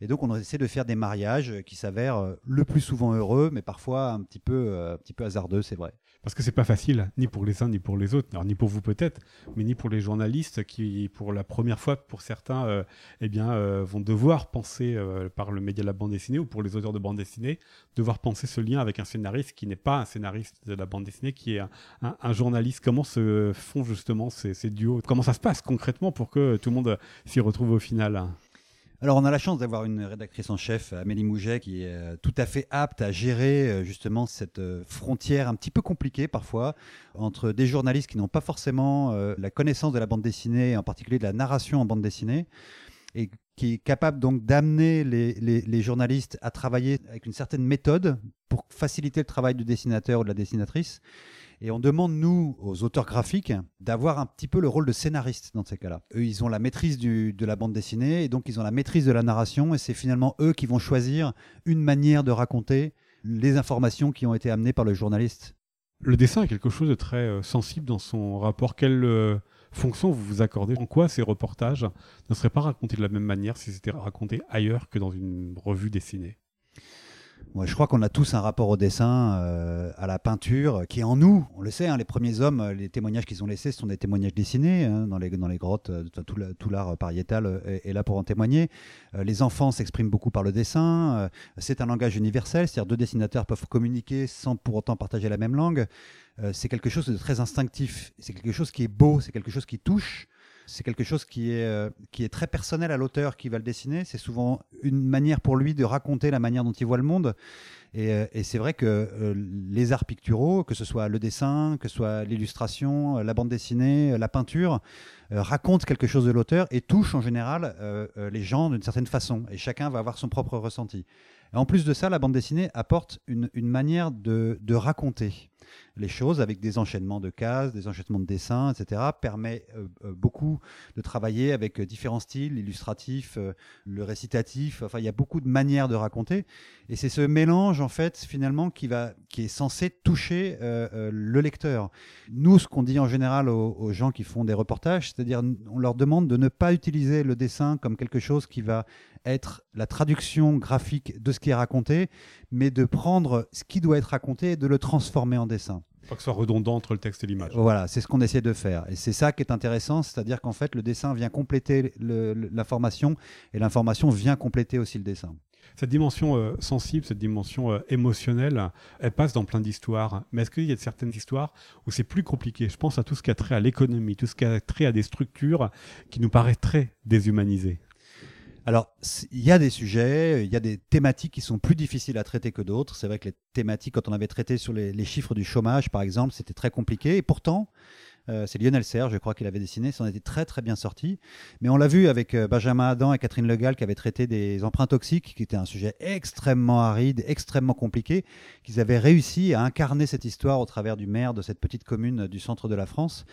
B: et donc on essaie de faire des mariages qui s'avèrent euh, le plus souvent heureux mais parfois un petit peu euh, un petit peu hasardeux c'est vrai.
A: Parce que c'est pas facile, ni pour les uns ni pour les autres, ni pour vous peut-être, mais ni pour les journalistes qui, pour la première fois, pour certains, euh, eh bien, euh, vont devoir penser euh, par le média de la bande dessinée ou pour les auteurs de bande dessinée, devoir penser ce lien avec un scénariste qui n'est pas un scénariste de la bande dessinée, qui est un, journaliste. Comment se font justement ces duos? Comment ça se passe concrètement pour que tout le monde s'y retrouve au final?
B: Alors, on a la chance d'avoir une rédactrice en chef, Amélie Mouget, qui est euh, tout à fait apte à gérer euh, justement cette euh, frontière un petit peu compliquée parfois entre des journalistes qui n'ont pas forcément la connaissance de la bande dessinée, en particulier de la narration en bande dessinée, et qui est capable donc d'amener les- les journalistes à travailler avec une certaine méthode pour faciliter le travail du dessinateur ou de la dessinatrice. Et on demande, nous, aux auteurs graphiques, d'avoir un petit peu le rôle de scénariste dans ces cas-là. Eux, ils ont la maîtrise de la bande dessinée, et donc ils ont la maîtrise de la narration, et c'est finalement eux qui vont choisir une manière de raconter les informations qui ont été amenées par le journaliste.
A: Le dessin est quelque chose de très euh, sensible dans son rapport. Quelle euh, fonction vous vous accordez? En quoi ces reportages ne seraient pas racontés de la même manière si c'était raconté ailleurs que dans une revue dessinée?
B: Je crois qu'on a tous un rapport au dessin, euh, à la peinture, qui est en nous. On le sait, hein, les premiers hommes, euh, les témoignages qu'ils ont laissés, sont des témoignages dessinés hein, dans, les, dans les grottes. euh, tout la- tout l'art pariétal est, là pour en témoigner. Les enfants s'expriment beaucoup par le dessin. c'est un langage universel, c'est-à-dire deux dessinateurs peuvent communiquer sans pour autant partager la même langue. C'est quelque chose de très instinctif. C'est quelque chose qui est beau, c'est quelque chose qui touche. C'est quelque chose qui est, euh, qui est très personnel à l'auteur qui va le dessiner. C'est souvent une manière pour lui de raconter la manière dont il voit le monde. Et, euh, c'est vrai que euh, les arts picturaux, que ce soit le dessin, que ce soit l'illustration, la bande dessinée, la peinture, racontent quelque chose de l'auteur et touchent en général les gens d'une certaine façon. Et chacun va avoir son propre ressenti. En plus de ça, la bande dessinée apporte une, une manière de, de raconter. Les choses avec des enchaînements de cases, des enchaînements de dessins, etc. permet euh, euh, beaucoup de travailler avec différents styles, l'illustratif, le récitatif. Enfin, il y a beaucoup de manières de raconter. Et c'est ce mélange, en fait, finalement, qui, va, qui est censé toucher le lecteur. Nous, ce qu'on dit en général aux, gens qui font des reportages, c'est-à-dire on leur demande de ne pas utiliser le dessin comme quelque chose qui va être la traduction graphique de ce qui est raconté, mais de prendre ce qui doit être raconté et de le transformer en dessin.
A: Pas que ce soit redondant entre le texte et l'image.
B: Voilà, c'est ce qu'on essaie de faire. Et c'est ça qui est intéressant, c'est-à-dire qu'en fait, le dessin vient compléter l'information et l'information vient compléter aussi le dessin.
A: Cette dimension euh, sensible, cette dimension euh, émotionnelle, elle passe dans plein d'histoires. Mais est-ce qu'il y a certaines histoires où c'est plus compliqué? Je pense à tout ce qui a trait à l'économie, tout ce qui a trait à des structures qui nous paraissent très déshumanisées.
B: Alors, il y a des sujets, il y a des thématiques qui sont plus difficiles à traiter que d'autres. C'est vrai que les thématiques, quand on avait traité sur les, chiffres du chômage, par exemple, c'était très compliqué. Et pourtant, euh, c'est Lionel Serre, je crois qu'il avait dessiné, ça en était très très bien sorti. Mais on l'a vu avec euh, Benjamin Adam et Catherine Legal qui avaient traité des emprunts toxiques, qui était un sujet extrêmement aride, extrêmement compliqué, qu'ils avaient réussi à incarner cette histoire au travers du maire de cette petite commune du centre de la France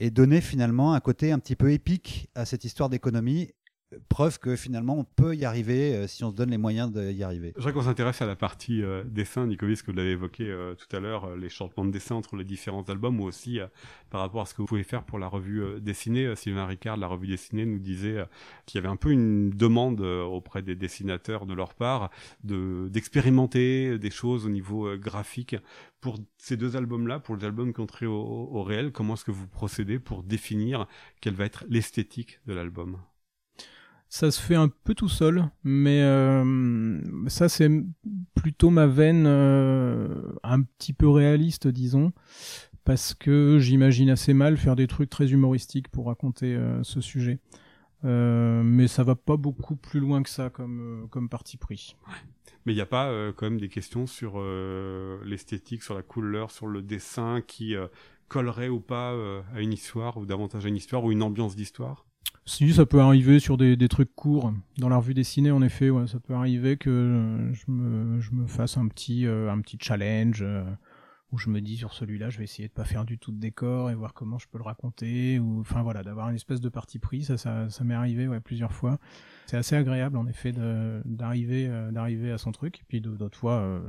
B: et donner finalement un côté un petit peu épique à cette histoire d'économie preuve que finalement on peut y arriver euh, si on se donne les moyens d'y arriver.
A: Je voudrais qu'on s'intéresse à la partie euh, dessin, Nicolas, que vous l'avez évoqué euh, tout à l'heure, les changements de dessin entre les différents albums, ou aussi par rapport à ce que vous pouvez faire pour la revue dessinée. Sylvain Ricard, la revue dessinée, nous disait qu'il y avait un peu une demande auprès des dessinateurs de leur part de d'expérimenter des choses au niveau graphique. Pour ces deux albums-là, pour les albums qui ont trait au, au réel, comment est-ce que vous procédez pour définir quelle va être l'esthétique de l'album?
D: Ça se fait un peu tout seul, mais euh, ça c'est plutôt ma veine euh, un petit peu réaliste, disons, parce que j'imagine assez mal faire des trucs très humoristiques pour raconter euh, ce sujet. mais ça va pas beaucoup plus loin que ça comme, comme parti pris.
A: Mais il n'y a pas quand même des questions sur l'esthétique, sur la couleur, sur le dessin qui collerait ou pas à une histoire, ou davantage à une histoire, ou une ambiance d'histoire?
D: Si, ça peut arriver sur des, trucs courts. Dans la revue dessinée, en effet, ouais, ça peut arriver que je me, je me fasse un petit, euh, un petit challenge euh, où je me dis sur celui-là, je vais essayer de pas faire du tout de décor et voir comment je peux le raconter. Ou, enfin voilà, d'avoir une espèce de parti pris. Ça, ça, ça m'est arrivé ouais, plusieurs fois c'est assez agréable en effet d'arriver euh, d'arriver à son truc. Puis d'autres fois, euh,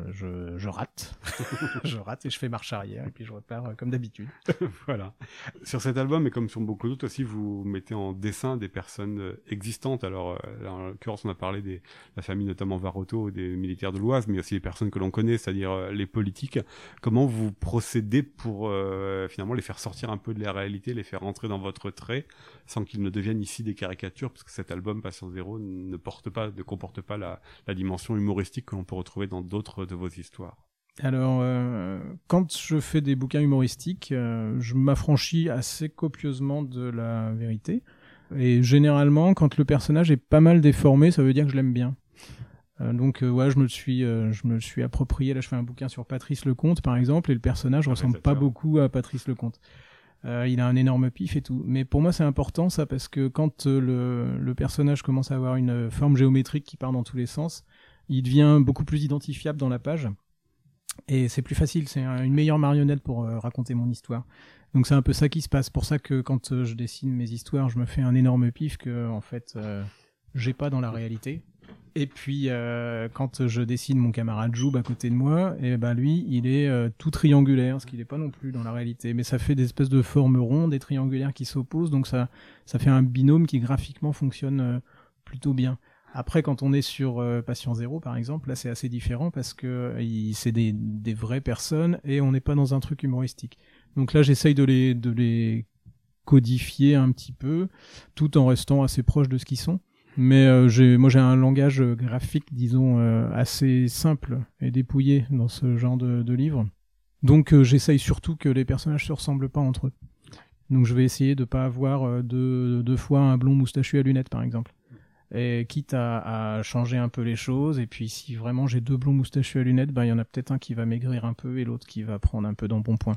D: je, rate, je rate et je fais marche arrière et puis je repars euh, comme d'habitude.
A: voilà. Sur cet album et comme sur beaucoup d'autres aussi, vous mettez en dessin des personnes existantes. Alors en l'occurrence, on a parlé de la famille notamment Varoto, des militaires de l'Oise, mais aussi les personnes que l'on connaît, c'est-à-dire les politiques. Comment vous procédez pour finalement les faire sortir un peu de la réalité, les faire entrer dans votre trait, sans qu'ils ne deviennent ici des caricatures, parce que cet album Patient Zéro ne porte pas, ne comporte pas la, dimension humoristique que l'on peut retrouver dans d'autres de vos histoires.
D: Alors, euh, quand je fais des bouquins humoristiques, euh, je m'affranchis assez copieusement de la vérité. Et généralement, quand le personnage est pas mal déformé, ça veut dire que je l'aime bien. Euh, donc, ouais, je me le suis, je me suis approprié. Là, je fais un bouquin sur Patrice Lecomte, par exemple, et le personnage ressemble pas beaucoup à Patrice Lecomte. Euh, il a un énorme pif et tout. Mais pour moi, c'est important ça parce que quand euh, le, le, personnage commence à avoir une forme géométrique qui part dans tous les sens, il devient beaucoup plus identifiable dans la page. Et c'est plus facile, c'est une meilleure marionnette pour euh, raconter mon histoire. Donc c'est un peu ça qui se passe. Pour ça que quand je dessine mes histoires, je me fais un énorme pif que en fait j'ai pas dans la réalité. Et puis euh, quand je dessine mon camarade Joub à côté de moi, et ben lui, il est euh, tout triangulaire, ce qu'il n'est pas non plus dans la réalité. Mais ça fait des espèces de formes rondes et triangulaires qui s'opposent, donc ça, ça fait un binôme qui graphiquement fonctionne euh, plutôt bien. Après, quand on est sur Patient Zéro, par exemple, là c'est assez différent parce que c'est des, des vraies personnes et on n'est pas dans un truc humoristique. Donc là, j'essaye de les, de les codifier un petit peu, tout en restant assez proche de ce qu'ils sont. Mais euh, moi j'ai un langage euh, graphique, disons, euh, assez simple et dépouillé dans ce genre de, livre. Donc j'essaye surtout que les personnages se ressemblent pas entre eux. Donc je vais essayer de pas avoir deux, fois un blond moustachu à lunettes, par exemple. Et quitte à, à, changer un peu les choses, et puis si vraiment j'ai deux blonds moustachus à lunettes, ben il y en a peut-être un qui va maigrir un peu et l'autre qui va prendre un peu d'embonpoint.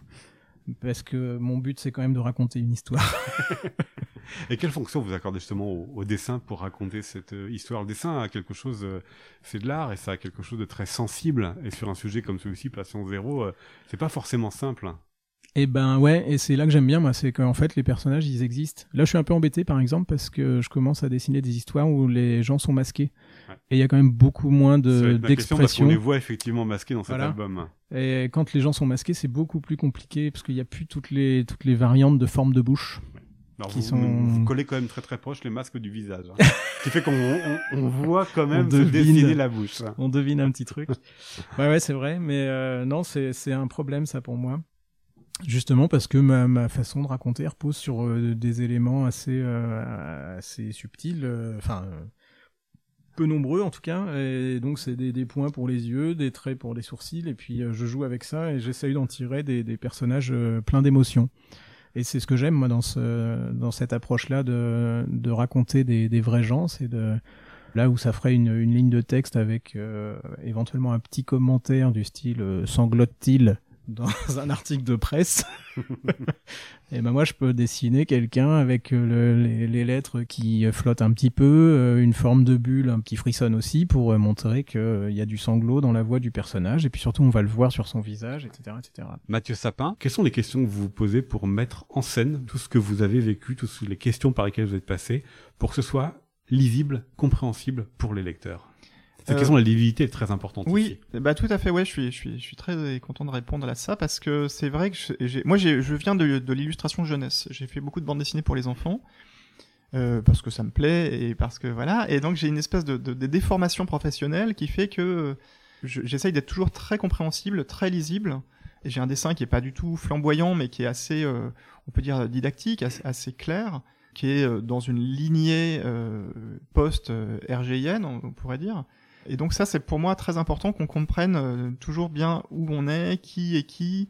D: Parce que mon but c'est quand même de raconter une histoire.
A: Et quelle fonction vous accordez justement au, dessin pour raconter cette euh, histoire? Le dessin a quelque chose, euh, c'est de l'art et ça a quelque chose de très sensible. Et sur un sujet comme celui-ci, Passion Zéro, euh, c'est pas forcément simple.
D: Et eh ben ouais, et c'est là que j'aime bien, moi, c'est qu'en fait les personnages ils existent. Là je suis un peu embêté par exemple parce que je commence à dessiner des histoires où les gens sont masqués. Et il y a quand même beaucoup moins de d'expression.
A: On les voit effectivement masqués dans cet album.
D: Et quand les gens sont masqués, c'est beaucoup plus compliqué parce qu'il n'y a plus toutes les toutes les variantes de forme de bouche.
A: qui vous, sont... vous collez quand même très très proche les masques du visage, hein. ce qui fait qu'on on, voit quand même se dessiner la bouche.
D: On devine un petit truc. ouais ouais c'est vrai, mais euh, non c'est c'est un problème ça pour moi. Justement parce que ma, ma façon de raconter repose sur euh, des éléments assez euh, assez subtils, enfin peu nombreux en tout cas, et donc c'est des, des, points pour les yeux, des traits pour les sourcils, et puis euh, je joue avec ça et j'essaye d'en tirer des, des personnages euh, pleins d'émotions. Et c'est ce que j'aime moi dans ce dans cette approche-là de de raconter des, des vrais gens, c'est de là où ça ferait une, une ligne de texte avec euh, éventuellement un petit commentaire du style sanglote-t-il? dans un article de presse. et ben moi je peux dessiner quelqu'un avec euh, les, lettres qui flottent un petit peu, euh, une forme de bulle qui frissonne aussi pour euh, montrer qu'il y a du sanglot dans la voix du personnage et puis surtout on va le voir sur son visage, etc., etc.
A: Mathieu Sapin, quelles sont les questions que vous vous posez pour mettre en scène tout ce que vous avez vécu, toutes les questions par lesquelles vous êtes passé, pour que ce soit lisible, compréhensible pour les lecteurs? Cette question de la lisibilité est très importante.
C: Oui, bah tout à fait. Ouais, je suis, je suis, je suis très content de répondre à ça parce que c'est vrai que j'ai, moi, je viens de, de l'illustration jeunesse. J'ai fait beaucoup de bandes dessinées pour les enfants. Euh, parce que ça me plaît et parce que voilà et donc j'ai une espèce de, de, de, déformation professionnelle qui fait que j'essaye d'être toujours très compréhensible, très lisible et j'ai un dessin qui est pas du tout flamboyant mais qui est assez, euh, on peut dire didactique, assez, assez, clair, qui est euh, dans une lignée euh, post RGIN, on pourrait dire, et donc ça, c'est pour moi très important qu'on comprenne euh, toujours bien où on est, qui est qui.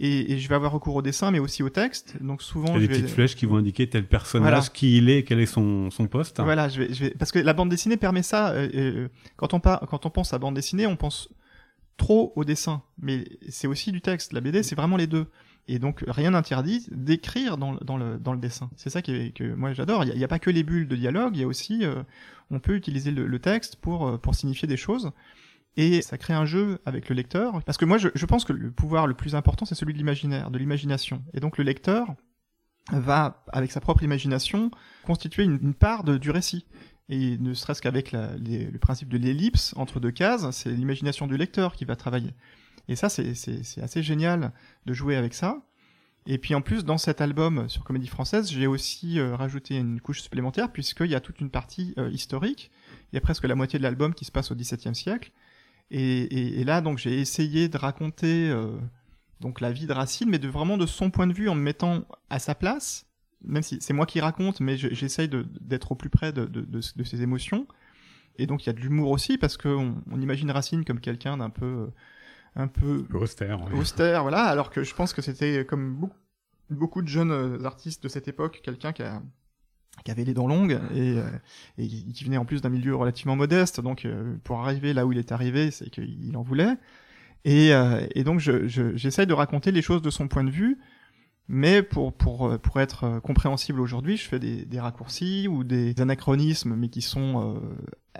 C: Et, et, je vais avoir recours au dessin, mais aussi au texte. Donc souvent,
A: il y a des petites flèches qui vont indiquer tel personnage, qui il est, quel est son, son poste.
C: Voilà, je vais, je vais, parce que la bande dessinée permet ça. Euh, euh quand on par... quand on pense à bande dessinée, on pense trop au dessin, mais c'est aussi du texte. La BD, c'est vraiment les deux. Et donc rien n'interdit d'écrire dans, dans, le, dans le dessin. C'est ça qui que moi j'adore. Il n'y a, pas que les bulles de dialogue, il y a aussi, euh, on peut utiliser le, texte pour, euh, pour signifier des choses. Et ça crée un jeu avec le lecteur. Parce que moi je, je pense que le pouvoir le plus important c'est celui de l'imaginaire, de l'imagination. Et donc le lecteur va, avec sa propre imagination, constituer une, part de, du récit. Et ne serait-ce qu'avec le principe de l'ellipse entre deux cases, c'est l'imagination du lecteur qui va travailler. Et ça, c'est assez génial de jouer avec ça. Et puis en plus, dans cet album sur Comédie Française, j'ai aussi euh, rajouté une couche supplémentaire, puisqu'il y a toute une partie euh, historique. Il y a presque la moitié de l'album qui se passe au XVIIe siècle. Et, là, donc, j'ai essayé de raconter euh, donc la vie de Racine, mais de vraiment de son point de vue, en me mettant à sa place, même si c'est moi qui raconte, mais j'essaye d'être au plus près de, ses émotions. Et donc, il y a de l'humour aussi, parce qu'on on imagine Racine comme quelqu'un d'un peu un peu
A: austère,
C: austère, voilà. Alors que je pense que c'était comme beaucoup, beaucoup de jeunes euh, artistes de cette époque, quelqu'un qui avait les dents longues et, euh, et qui venait en plus d'un milieu relativement modeste. Donc, euh, pour arriver là où il est arrivé, c'est qu'il en voulait. Et, et donc, j'essaye je, de raconter les choses de son point de vue, mais pour, pour, pour être compréhensible aujourd'hui, je fais des, des, raccourcis ou des anachronismes, mais qui sont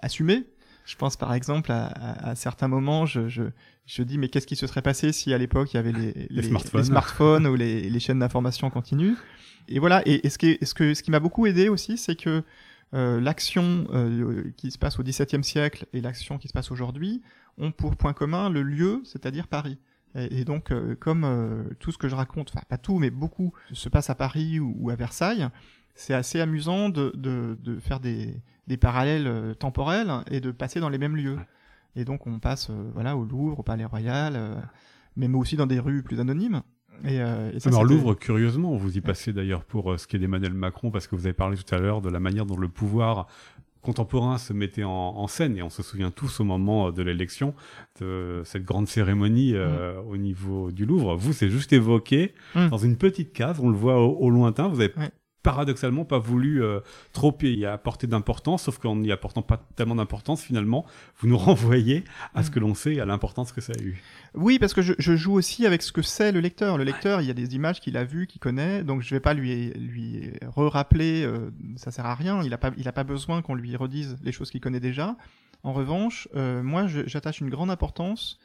C: assumés. Je pense par exemple à, à, à certains moments, je, je, je dis mais qu'est-ce qui se serait passé si à l'époque il y avait les,
A: les, smartphones.
C: smartphones, ou les, les chaînes d'information continue. Et voilà. Et, et, ce qui, ce que, ce qui m'a beaucoup aidé aussi, c'est que euh, l'action euh, qui se passe au XVIIe siècle et l'action qui se passe aujourd'hui ont pour point commun le lieu, c'est-à-dire Paris. Et, donc, euh, comme euh, tout ce que je raconte, enfin pas tout, mais beaucoup se passe à Paris ou, ou à Versailles, c'est assez amusant de, de, de faire des, des parallèles euh, temporels et de passer dans les mêmes lieux. Et donc on passe euh, voilà au Louvre, au Palais Royal, euh, mais aussi dans des rues plus anonymes. Et, et
A: ça, Alors Louvre, curieusement, vous y passez d'ailleurs pour ce qui est d'Emmanuel Macron, parce que vous avez parlé tout à l'heure de la manière dont le pouvoir contemporain se mettait en, en, scène et on se souvient tous au moment de l'élection de cette grande cérémonie euh, mm. au niveau du Louvre. Vous, c'est juste évoqué mm. dans une petite case, on le voit au, au lointain. Vous avez paradoxalement pas voulu euh, trop y apporter d'importance, sauf qu'en n'y apportant pas tellement d'importance, finalement, vous nous renvoyez à ce mm. que l'on sait à l'importance que ça a eu.
C: Oui, parce que je, joue aussi avec ce que c'est le lecteur. Le lecteur, il y a des images qu'il a vues, qu'il connaît, donc je vais pas lui lui re-rappeler, euh, ça sert à rien. Il a pas il a pas besoin qu'on lui redise les choses qu'il connaît déjà. En revanche, euh, moi, j'attache une grande importance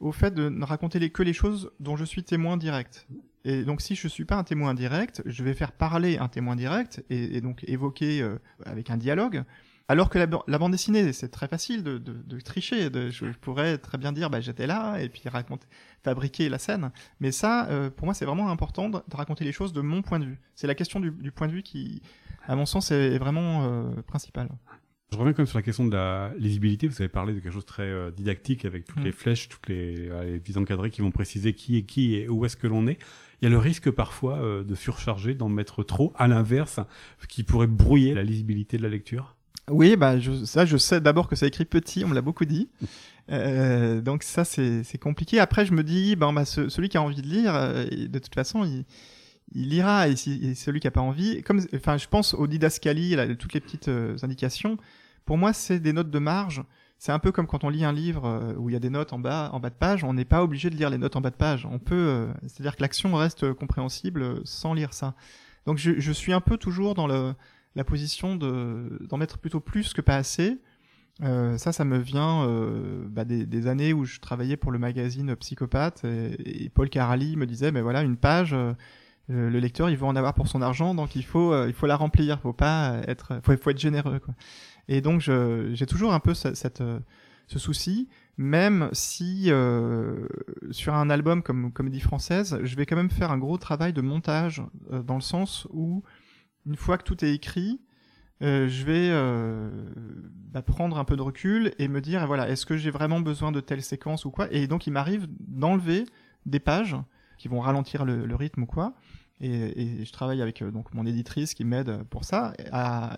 C: au fait de ne raconter que les choses dont je suis témoin direct. Et donc si je suis pas un témoin direct, je vais faire parler un témoin direct et, donc évoquer euh, avec un dialogue. Alors que la, bande dessinée, c'est très facile de, tricher. je, pourrais très bien dire, bah, j'étais là et puis raconter, fabriquer la scène. Mais ça, euh, pour moi, c'est vraiment important de, raconter les choses de mon point de vue. C'est la question du, point de vue qui, à mon sens, est vraiment euh, principale.
A: Je reviens quand même sur la question de la lisibilité. Vous avez parlé de quelque chose de très euh, didactique avec toutes mm. les flèches, toutes les, les petits encadrés qui vont préciser qui est qui et où est-ce que l'on est. Il y a le risque parfois euh, de surcharger, d'en mettre trop, à l'inverse, qui pourrait brouiller la lisibilité de la lecture.
C: Oui, bah je, ça, je sais d'abord que ça écrit petit, on me l'a beaucoup dit. Euh, donc ça, c'est compliqué. Après, je me dis, ben, bah, celui qui a envie de lire, de toute façon, il, il lira et, si, celui qui a pas envie, comme, enfin, je pense au didascalie, là, toutes les petites euh, indications. Pour moi, c'est des notes de marge. C'est un peu comme quand on lit un livre euh, où il y a des notes en bas, en bas de page. On n'est pas obligé de lire les notes en bas de page. On peut, euh, c'est-à-dire que l'action reste compréhensible sans lire ça. Donc, je, je suis un peu toujours dans le, la position de d'en mettre plutôt plus que pas assez. Euh, ça, ça me vient euh, bah, des, des, années où je travaillais pour le magazine Psychopathe et, et Paul Carali me disait, mais voilà, une page, euh, le lecteur il veut en avoir pour son argent donc il faut euh, il faut la remplir faut pas être faut, faut être généreux quoi et donc j'ai toujours un peu cette, euh, ce souci. Même si sur un album comme Comédie française je vais quand même faire un gros travail de montage dans le sens où une fois que tout est écrit je vais bah, prendre un peu de recul et me dire voilà est-ce que j'ai vraiment besoin de telle séquence ou quoi? Et donc il m'arrive d'enlever des pages qui vont ralentir le, le rythme ou quoi et, et, je travaille avec euh, donc mon éditrice qui m'aide pour ça.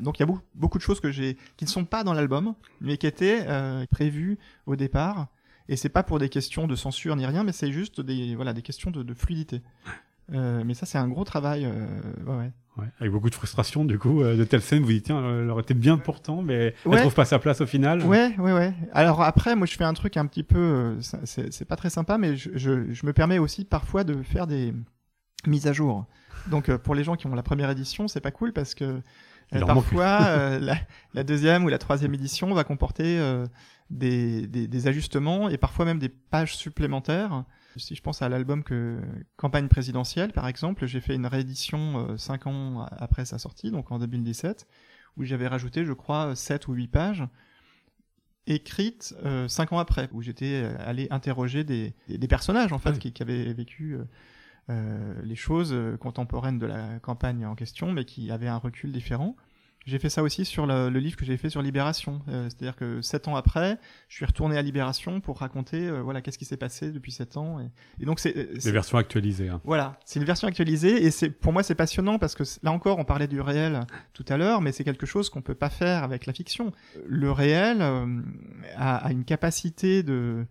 C: donc il y a beaucoup, beaucoup de choses que j'ai qui ne sont pas dans l'album, mais qui étaient euh, prévues au départ. Et c'est pas pour des questions de censure ni rien, mais c'est juste des voilà des questions de, de fluidité. Euh, mais ça c'est un gros travail. Euh, ouais,
A: ouais. avec beaucoup de frustration du coup de telle scène. Vous dites tiens, elle aurait été bien pourtant, mais elle trouve pas sa place au final.
C: Ouais, ouais, ouais. Alors après, moi je fais un truc un petit peu, c'est pas très sympa, mais je, je, je me permets aussi parfois de faire des mise à jour. Donc euh, pour les gens qui ont la première édition, c'est pas cool parce que euh, parfois euh, la, deuxième ou la troisième édition va comporter des, des, ajustements et parfois même des pages supplémentaires. Si je pense à l'album que campagne présidentielle par exemple, j'ai fait une réédition cinq ans après sa sortie, donc en 2017, où j'avais rajouté, je crois, sept ou huit pages écrites cinq ans après, où j'étais allé interroger des, des, personnages en fait qui, qui, avaient vécu les choses euh, contemporaines de la campagne en question, mais qui avaient un recul différent. J'ai fait ça aussi sur le, livre que j'ai fait sur Libération. Euh, c'est-à-dire que sept ans après, je suis retourné à Libération pour raconter voilà qu'est-ce qui s'est passé depuis sept ans. Et, donc c'est
A: des versions actualisées. Hein.
C: Voilà, c'est une version actualisée et c'est pour moi c'est passionnant parce que là encore on parlait du réel tout à l'heure, mais c'est quelque chose qu'on peut pas faire avec la fiction. Le réel a, a, une capacité de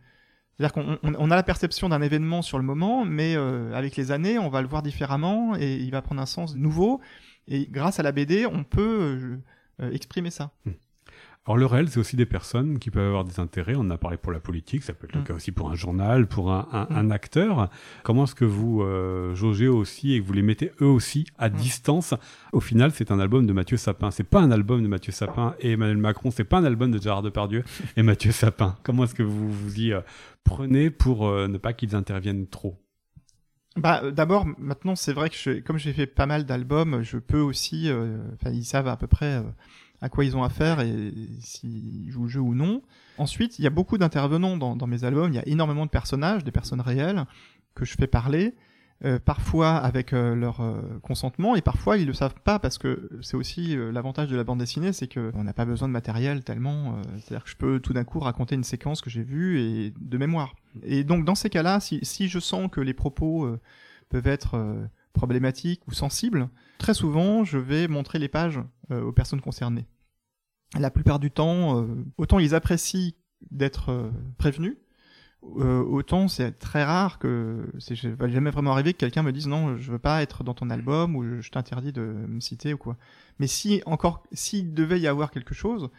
C: c'est-à-dire qu'on a la perception d'un événement sur le moment, mais euh, avec les années, on va le voir différemment et il va prendre un sens nouveau. Et grâce à la BD, on peut euh, euh, exprimer ça. Hmm.
A: Alors le réel, c'est aussi des personnes qui peuvent avoir des intérêts. On en a parlé pour la politique, ça peut être le mm. cas aussi pour un journal, pour un, un, mm. un acteur. Comment est-ce que vous euh, jaugez aussi et que vous les mettez eux aussi à mm. distance? Au final, c'est un album de Mathieu Sapin. C'est pas un album de Mathieu Sapin et Emmanuel Macron. C'est pas un album de Gérard Depardieu et Mathieu Sapin. Comment est-ce que vous vous y euh, prenez pour euh, ne pas qu'ils interviennent trop?
C: Bah, d'abord, maintenant, c'est vrai que je, comme j'ai fait pas mal d'albums, je peux aussi, enfin, ils savent à peu près à quoi ils ont affaire et s'ils jouent le jeu ou non. Ensuite, il y a beaucoup d'intervenants dans, mes albums, il y a énormément de personnages, des personnes réelles que je fais parler, euh, parfois avec euh, leur euh, consentement et parfois ils le savent pas parce que c'est aussi l'avantage de la bande dessinée, c'est que on n'a pas besoin de matériel tellement, c'est-à-dire que je peux tout d'un coup raconter une séquence que j'ai vue et de mémoire. Et donc dans ces cas-là, si, si je sens que les propos peuvent être problématiques ou sensibles, très souvent, je vais montrer les pages euh, aux personnes concernées. La plupart du temps, euh, autant ils apprécient d'être euh, prévenus, autant c'est très rare que c'est jamais vraiment arriver que quelqu'un me dise non je veux pas être dans ton album ou je, t'interdis de me citer ou quoi mais si encore s'il devait y avoir quelque chose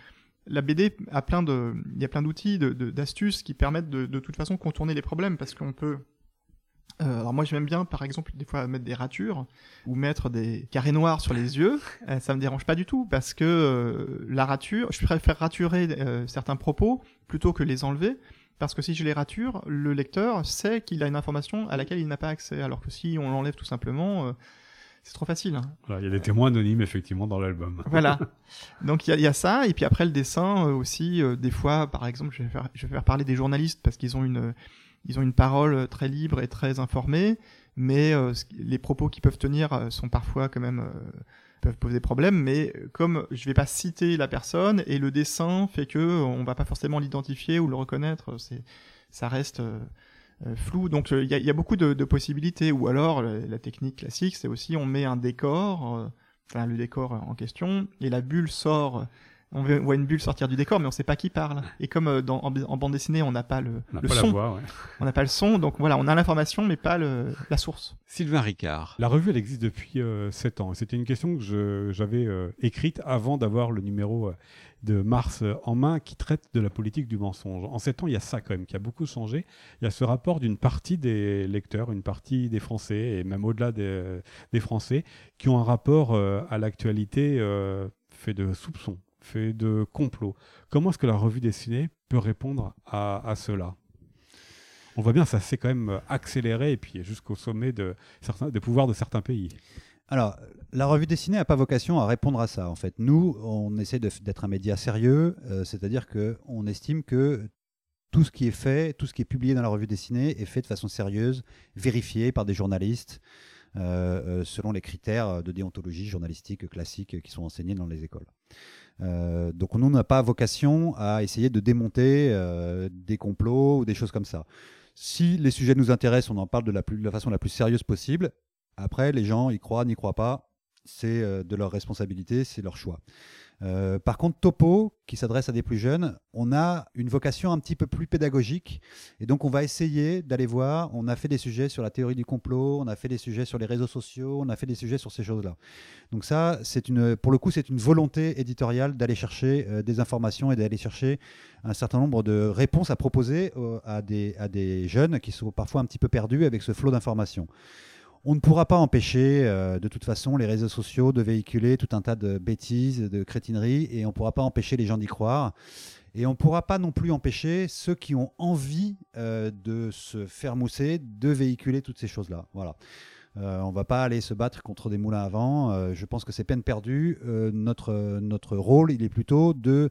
C: la BD a plein de il y a plein d'outils d'astuces qui permettent de, de toute façon contourner les problèmes parce qu'on peut euh, alors moi j'aime bien par exemple des fois mettre des ratures ou mettre des carrés noirs sur les yeux, euh, ça me dérange pas du tout parce que euh, la rature, je préfère raturer euh, certains propos plutôt que les enlever parce que si je les rature, le lecteur sait qu'il a une information à laquelle il n'a pas accès alors que si on l'enlève tout simplement c'est trop facile. Hein.
A: il y a des témoins anonymes effectivement dans l'album.
C: Voilà. Donc il y, y, a ça et puis après le dessin aussi. des fois, par exemple, je vais faire, je vais faire parler des journalistes parce qu'ils ont une ils ont une parole très libre et très informée, mais euh, les propos qu'ils peuvent tenir euh, sont parfois quand même euh, peuvent poser problème. Mais comme je vais pas citer la personne et le dessin fait que on va pas forcément l'identifier ou le reconnaître, c'est ça reste flou. Donc il y a, beaucoup de, possibilités. Ou alors la technique classique, c'est aussi on met un décor, enfin le décor en question, et la bulle sort on voit une bulle sortir du décor, mais on sait pas qui parle. Et comme euh, dans, en, bande dessinée, on n'a pas le, le son, on n'a pas le son, donc voilà, on a l'information, mais pas le, la source.
A: Sylvain Ricard. La revue, elle existe depuis euh, 7 ans. C'était une question que j'avais euh, écrite avant d'avoir le numéro euh, de mars en main qui traite de la politique du mensonge. En 7 ans, il y a ça quand même qui a beaucoup changé. Il y a ce rapport d'une partie des lecteurs, une partie des Français, et même au-delà des, des, Français, qui ont un rapport à l'actualité fait de soupçons fait de complot. Comment est-ce que la revue dessinée peut répondre à, cela? On voit bien, ça s'est quand même accéléré et puis jusqu'au sommet de certains, des pouvoirs de certains pays.
B: Alors, la revue dessinée n'a pas vocation à répondre à ça. En fait, nous, on essaie d'être un média sérieux, euh, c'est-à-dire qu'on estime que tout ce qui est fait, tout ce qui est publié dans la revue dessinée est fait de façon sérieuse, vérifié par des journalistes, euh, euh, selon les critères de déontologie journalistique classiques qui sont enseignés dans les écoles. Euh, donc on n'a pas vocation à essayer de démonter euh, des complots ou des choses comme ça. Si les sujets nous intéressent, on en parle de la, de la façon la plus sérieuse possible. Après, les gens y croient, n'y croient pas, c'est euh, de leur responsabilité, c'est leur choix. Euh, par contre, Topo, qui s'adresse à des plus jeunes, on a une vocation un petit peu plus pédagogique. Et donc, on va essayer d'aller voir. On a fait des sujets sur la théorie du complot, on a fait des sujets sur les réseaux sociaux, on a fait des sujets sur ces choses-là. Donc, ça, c'est une, pour le coup, c'est une volonté éditoriale d'aller chercher euh, des informations et d'aller chercher un certain nombre de réponses à proposer euh, à, des, à des jeunes qui sont parfois un petit peu perdus avec ce flot d'informations. On ne pourra pas empêcher, euh, de toute façon, les réseaux sociaux de véhiculer tout un tas de bêtises, de crétineries, et on ne pourra pas empêcher les gens d'y croire. Et on ne pourra pas non plus empêcher ceux qui ont envie euh, de se faire mousser de véhiculer toutes ces choses-là. Voilà. Euh, on ne va pas aller se battre contre des moulins à vent. je pense que c'est peine perdue. notre, notre rôle, il est plutôt de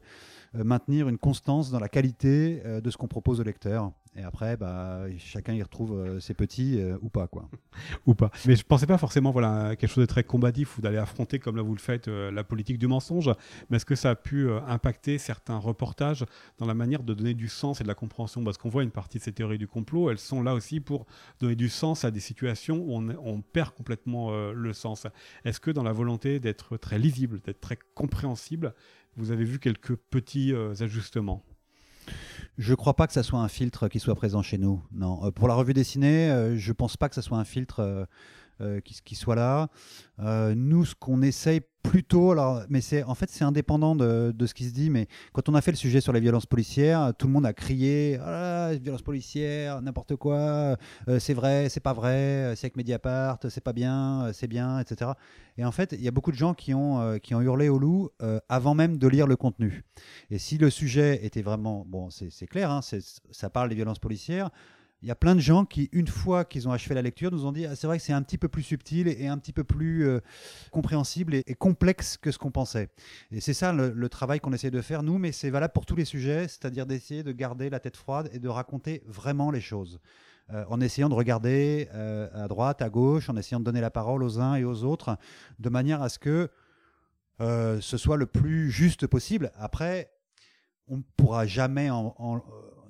B: maintenir une constance dans la qualité de ce qu'on propose au lecteur. Et après, bah, chacun y retrouve euh, ses petits euh, ou pas, quoi.
A: ou pas. Mais je pensais pas forcément voilà quelque chose de très combatif ou d'aller affronter comme là vous le faites euh, la politique du mensonge. Mais est-ce que ça a pu impacter certains reportages dans la manière de donner du sens et de la compréhension? Parce qu'on voit une partie de ces théories du complot, elles sont là aussi pour donner du sens à des situations où on perd complètement le sens. Est-ce que dans la volonté d'être très lisible, d'être très compréhensible, vous avez vu quelques petits ajustements?
B: Je ne crois pas que ça soit un filtre qui soit présent chez nous. Non. Euh, pour la revue dessinée, euh, je ne pense pas que ça soit un filtre euh, qui, soit là. nous, ce qu'on essaye plutôt, alors, mais c'est en fait c'est indépendant de, ce qui se dit, mais quand on a fait le sujet sur les violences policières, tout le monde a crié ah, violences policières, n'importe quoi, c'est vrai, c'est pas vrai, c'est avec Mediapart, c'est pas bien, c'est bien, etc. Et en fait, il y a beaucoup de gens qui ont, qui ont hurlé au loup avant même de lire le contenu. Et si le sujet était vraiment, bon, c'est clair, hein, ça parle des violences policières il y a plein de gens qui, une fois qu'ils ont achevé la lecture, nous ont dit ah, c'est vrai que c'est un petit peu plus subtil et un petit peu plus euh, compréhensible et, complexe que ce qu'on pensait. Et c'est ça le, travail qu'on essaie de faire, nous, mais c'est valable pour tous les sujets, c'est-à-dire d'essayer de garder la tête froide et de raconter vraiment les choses. Euh, en essayant de regarder euh, à droite, à gauche, en essayant de donner la parole aux uns et aux autres, de manière à ce que ce soit le plus juste possible. Après, on ne pourra jamais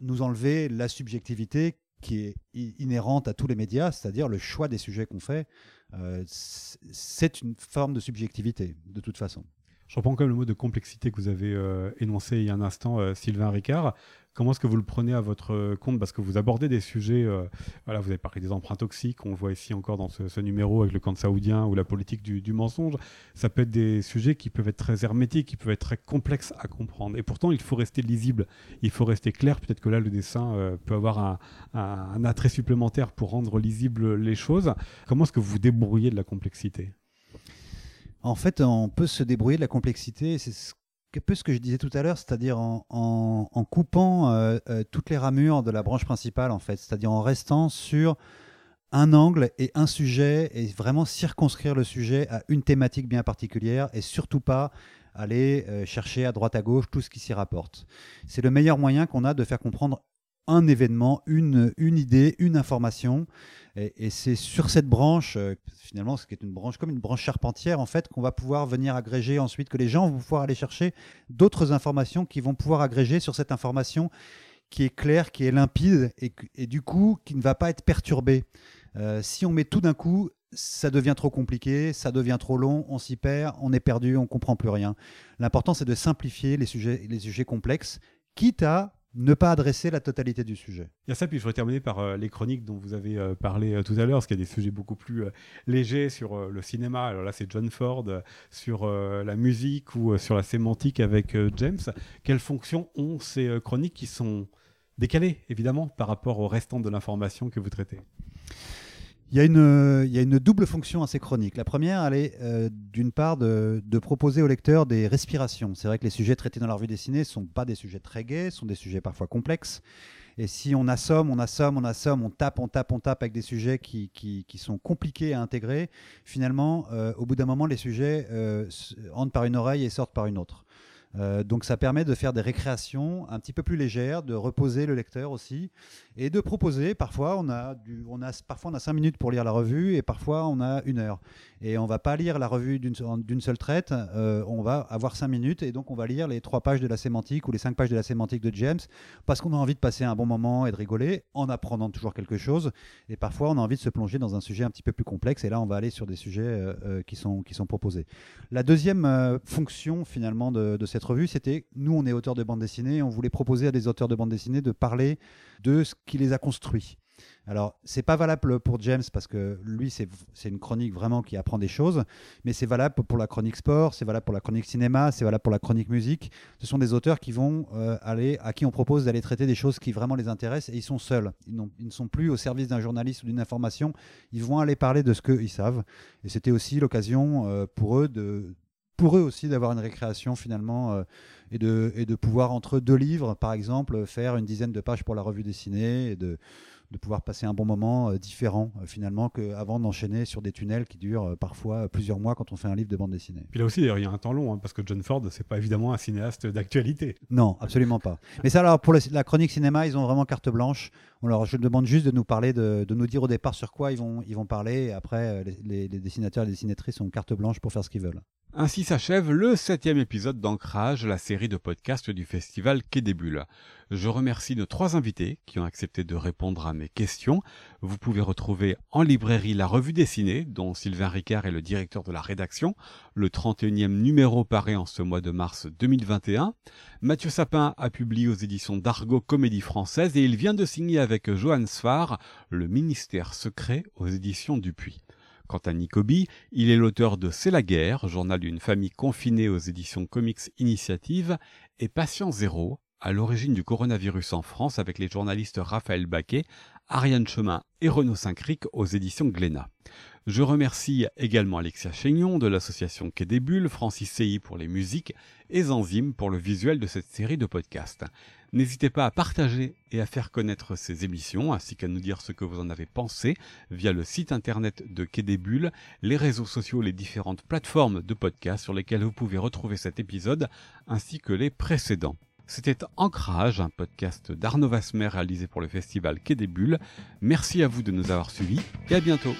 B: nous enlever la subjectivité qui est inhérente à tous les médias, c'est-à-dire le choix des sujets qu'on fait. Euh, c'est une forme de subjectivité, de toute façon.
A: Je reprends quand même le mot de complexité que vous avez euh, énoncé il y a un instant, euh, Sylvain Ricard. Comment est-ce que vous le prenez à votre euh, compte? Parce que vous abordez des sujets, voilà, vous avez parlé des emprunts toxiques, on voit ici encore dans ce, numéro avec le camp saoudien ou la politique du, mensonge. Ça peut être des sujets qui peuvent être très hermétiques, qui peuvent être très complexes à comprendre. Et pourtant, il faut rester lisible, il faut rester clair. Peut-être que là, le dessin peut avoir un, un attrait supplémentaire pour rendre lisibles les choses. Comment est-ce que vous vous débrouillez de la complexité?
B: En fait, on peut se débrouiller de la complexité. C'est un peu ce que je disais tout à l'heure, c'est-à-dire en, coupant euh, euh, toutes les ramures de la branche principale, en fait, c'est-à-dire en restant sur un angle et un sujet et vraiment circonscrire le sujet à une thématique bien particulière et surtout pas aller euh, chercher à droite à gauche tout ce qui s'y rapporte. C'est le meilleur moyen qu'on a de faire comprendre un événement, une, une idée, une information. Et, c'est sur cette branche, euh, finalement, ce qui est une branche comme une branche charpentière, en fait, qu'on va pouvoir venir agréger ensuite, que les gens vont pouvoir aller chercher d'autres informations qui vont pouvoir agréger sur cette information qui est claire, qui est limpide et, et du coup qui ne va pas être perturbée. Euh, si on met tout d'un coup, ça devient trop compliqué, ça devient trop long, on s'y perd, on est perdu, on comprend plus rien. L'important, c'est de simplifier les sujets, les sujets complexes, quitte à ne pas adresser la totalité du sujet.
A: Il y a ça, puis je voudrais terminer par euh, les chroniques dont vous avez euh, parlé euh, tout à l'heure, parce qu'il y a des sujets beaucoup plus légers sur le cinéma. Alors là, c'est John Ford, sur la musique ou sur la sémantique avec James. Quelles fonctions ont ces chroniques qui sont décalées, évidemment, par rapport au restant de l'information que vous traitez?
B: Il y, a une, double fonction assez chronique. La première, elle est euh, d'une part de, proposer au lecteur des respirations. C'est vrai que les sujets traités dans la revue dessinée ne sont pas des sujets très gais, sont des sujets parfois complexes. Et si on assomme, on assomme, on assomme, on tape, on tape, on tape avec des sujets qui, sont compliqués à intégrer, finalement, euh, au bout d'un moment, les sujets euh, entrent par une oreille et sortent par une autre. Euh, donc ça permet de faire des récréations un petit peu plus légères, de reposer le lecteur aussi, et de proposer. Parfois on a, du, parfois on a cinq minutes pour lire la revue, et parfois on a une heure. Et on va pas lire la revue d'une seule traite, euh, on va avoir cinq minutes, et donc on va lire les trois pages de la sémantique ou les cinq pages de la sémantique de James, parce qu'on a envie de passer un bon moment et de rigoler, en apprenant toujours quelque chose. Et parfois on a envie de se plonger dans un sujet un petit peu plus complexe, et là on va aller sur des sujets euh, qui, sont, qui sont proposés. La deuxième fonction finalement de, de cette revue, c'était nous, on est auteurs de bande dessinée, on voulait proposer à des auteurs de bande dessinée de parler de ce qui les a construits. Alors, c'est pas valable pour James parce que lui, c'est une chronique vraiment qui apprend des choses, mais c'est valable pour la chronique sport, c'est valable pour la chronique cinéma, c'est valable pour la chronique musique. Ce sont des auteurs qui vont euh, aller, à qui on propose d'aller traiter des choses qui vraiment les intéressent et ils sont seuls. Ils, ne sont plus au service d'un journaliste ou d'une information. Ils vont aller parler de ce qu'ils savent. Et c'était aussi l'occasion euh, pour eux de pour eux aussi d'avoir une récréation finalement euh, et, de, et de pouvoir entre deux livres, par exemple, faire une dizaine de pages pour la revue dessinée et de, de pouvoir passer un bon moment euh, différent euh, finalement qu'avant d'enchaîner sur des tunnels qui durent parfois plusieurs mois quand on fait un livre de bande dessinée.
A: Puis là aussi, il y a un temps long hein, parce que John Ford, c'est pas évidemment un cinéaste d'actualité.
B: Non, absolument pas. Mais ça, alors pour la, chronique cinéma, ils ont vraiment carte blanche. On leur je demande juste de nous parler, de, de, nous dire au départ sur quoi ils vont, ils vont parler. Et après, les, les dessinateurs et les dessinatrices ont carte blanche pour faire ce qu'ils veulent.
A: Ainsi s'achève le septième épisode d'Ancrage, la série de podcasts du festival Quai des. Je remercie nos trois invités qui ont accepté de répondre à mes questions. Vous pouvez retrouver en librairie la revue dessinée, dont Sylvain Ricard est le directeur de la rédaction. Le 31e numéro paraît en ce mois de mars 2021. Mathieu Sapin a publié aux éditions d'Argo Comédie Française et il vient de signer avec Johan Sfar le Ministère secret aux éditions Dupuis. Quant à Nicobi, il est l'auteur de C'est la guerre, journal d'une famille confinée aux éditions Comics Initiative, et Patient Zéro, à l'origine du coronavirus en France avec les journalistes Raphaël Baquet, Ariane Chemin et Renaud Saint-Cric aux éditions Glénat. Je remercie également Alexia Chaignon de l'association Quai des Bulles, Francis Sey pour les musiques et Zanzim pour le visuel de cette série de podcasts. N'hésitez pas à partager et à faire connaître ces émissions, ainsi qu'à nous dire ce que vous en avez pensé via le site internet de Quai les réseaux sociaux, les différentes plateformes de podcasts sur lesquelles vous pouvez retrouver cet épisode, ainsi que les précédents. C'était Ancrage, un podcast d'Arnaud Vasmer réalisé pour le festival Quai. Merci à vous de nous avoir suivis et à bientôt.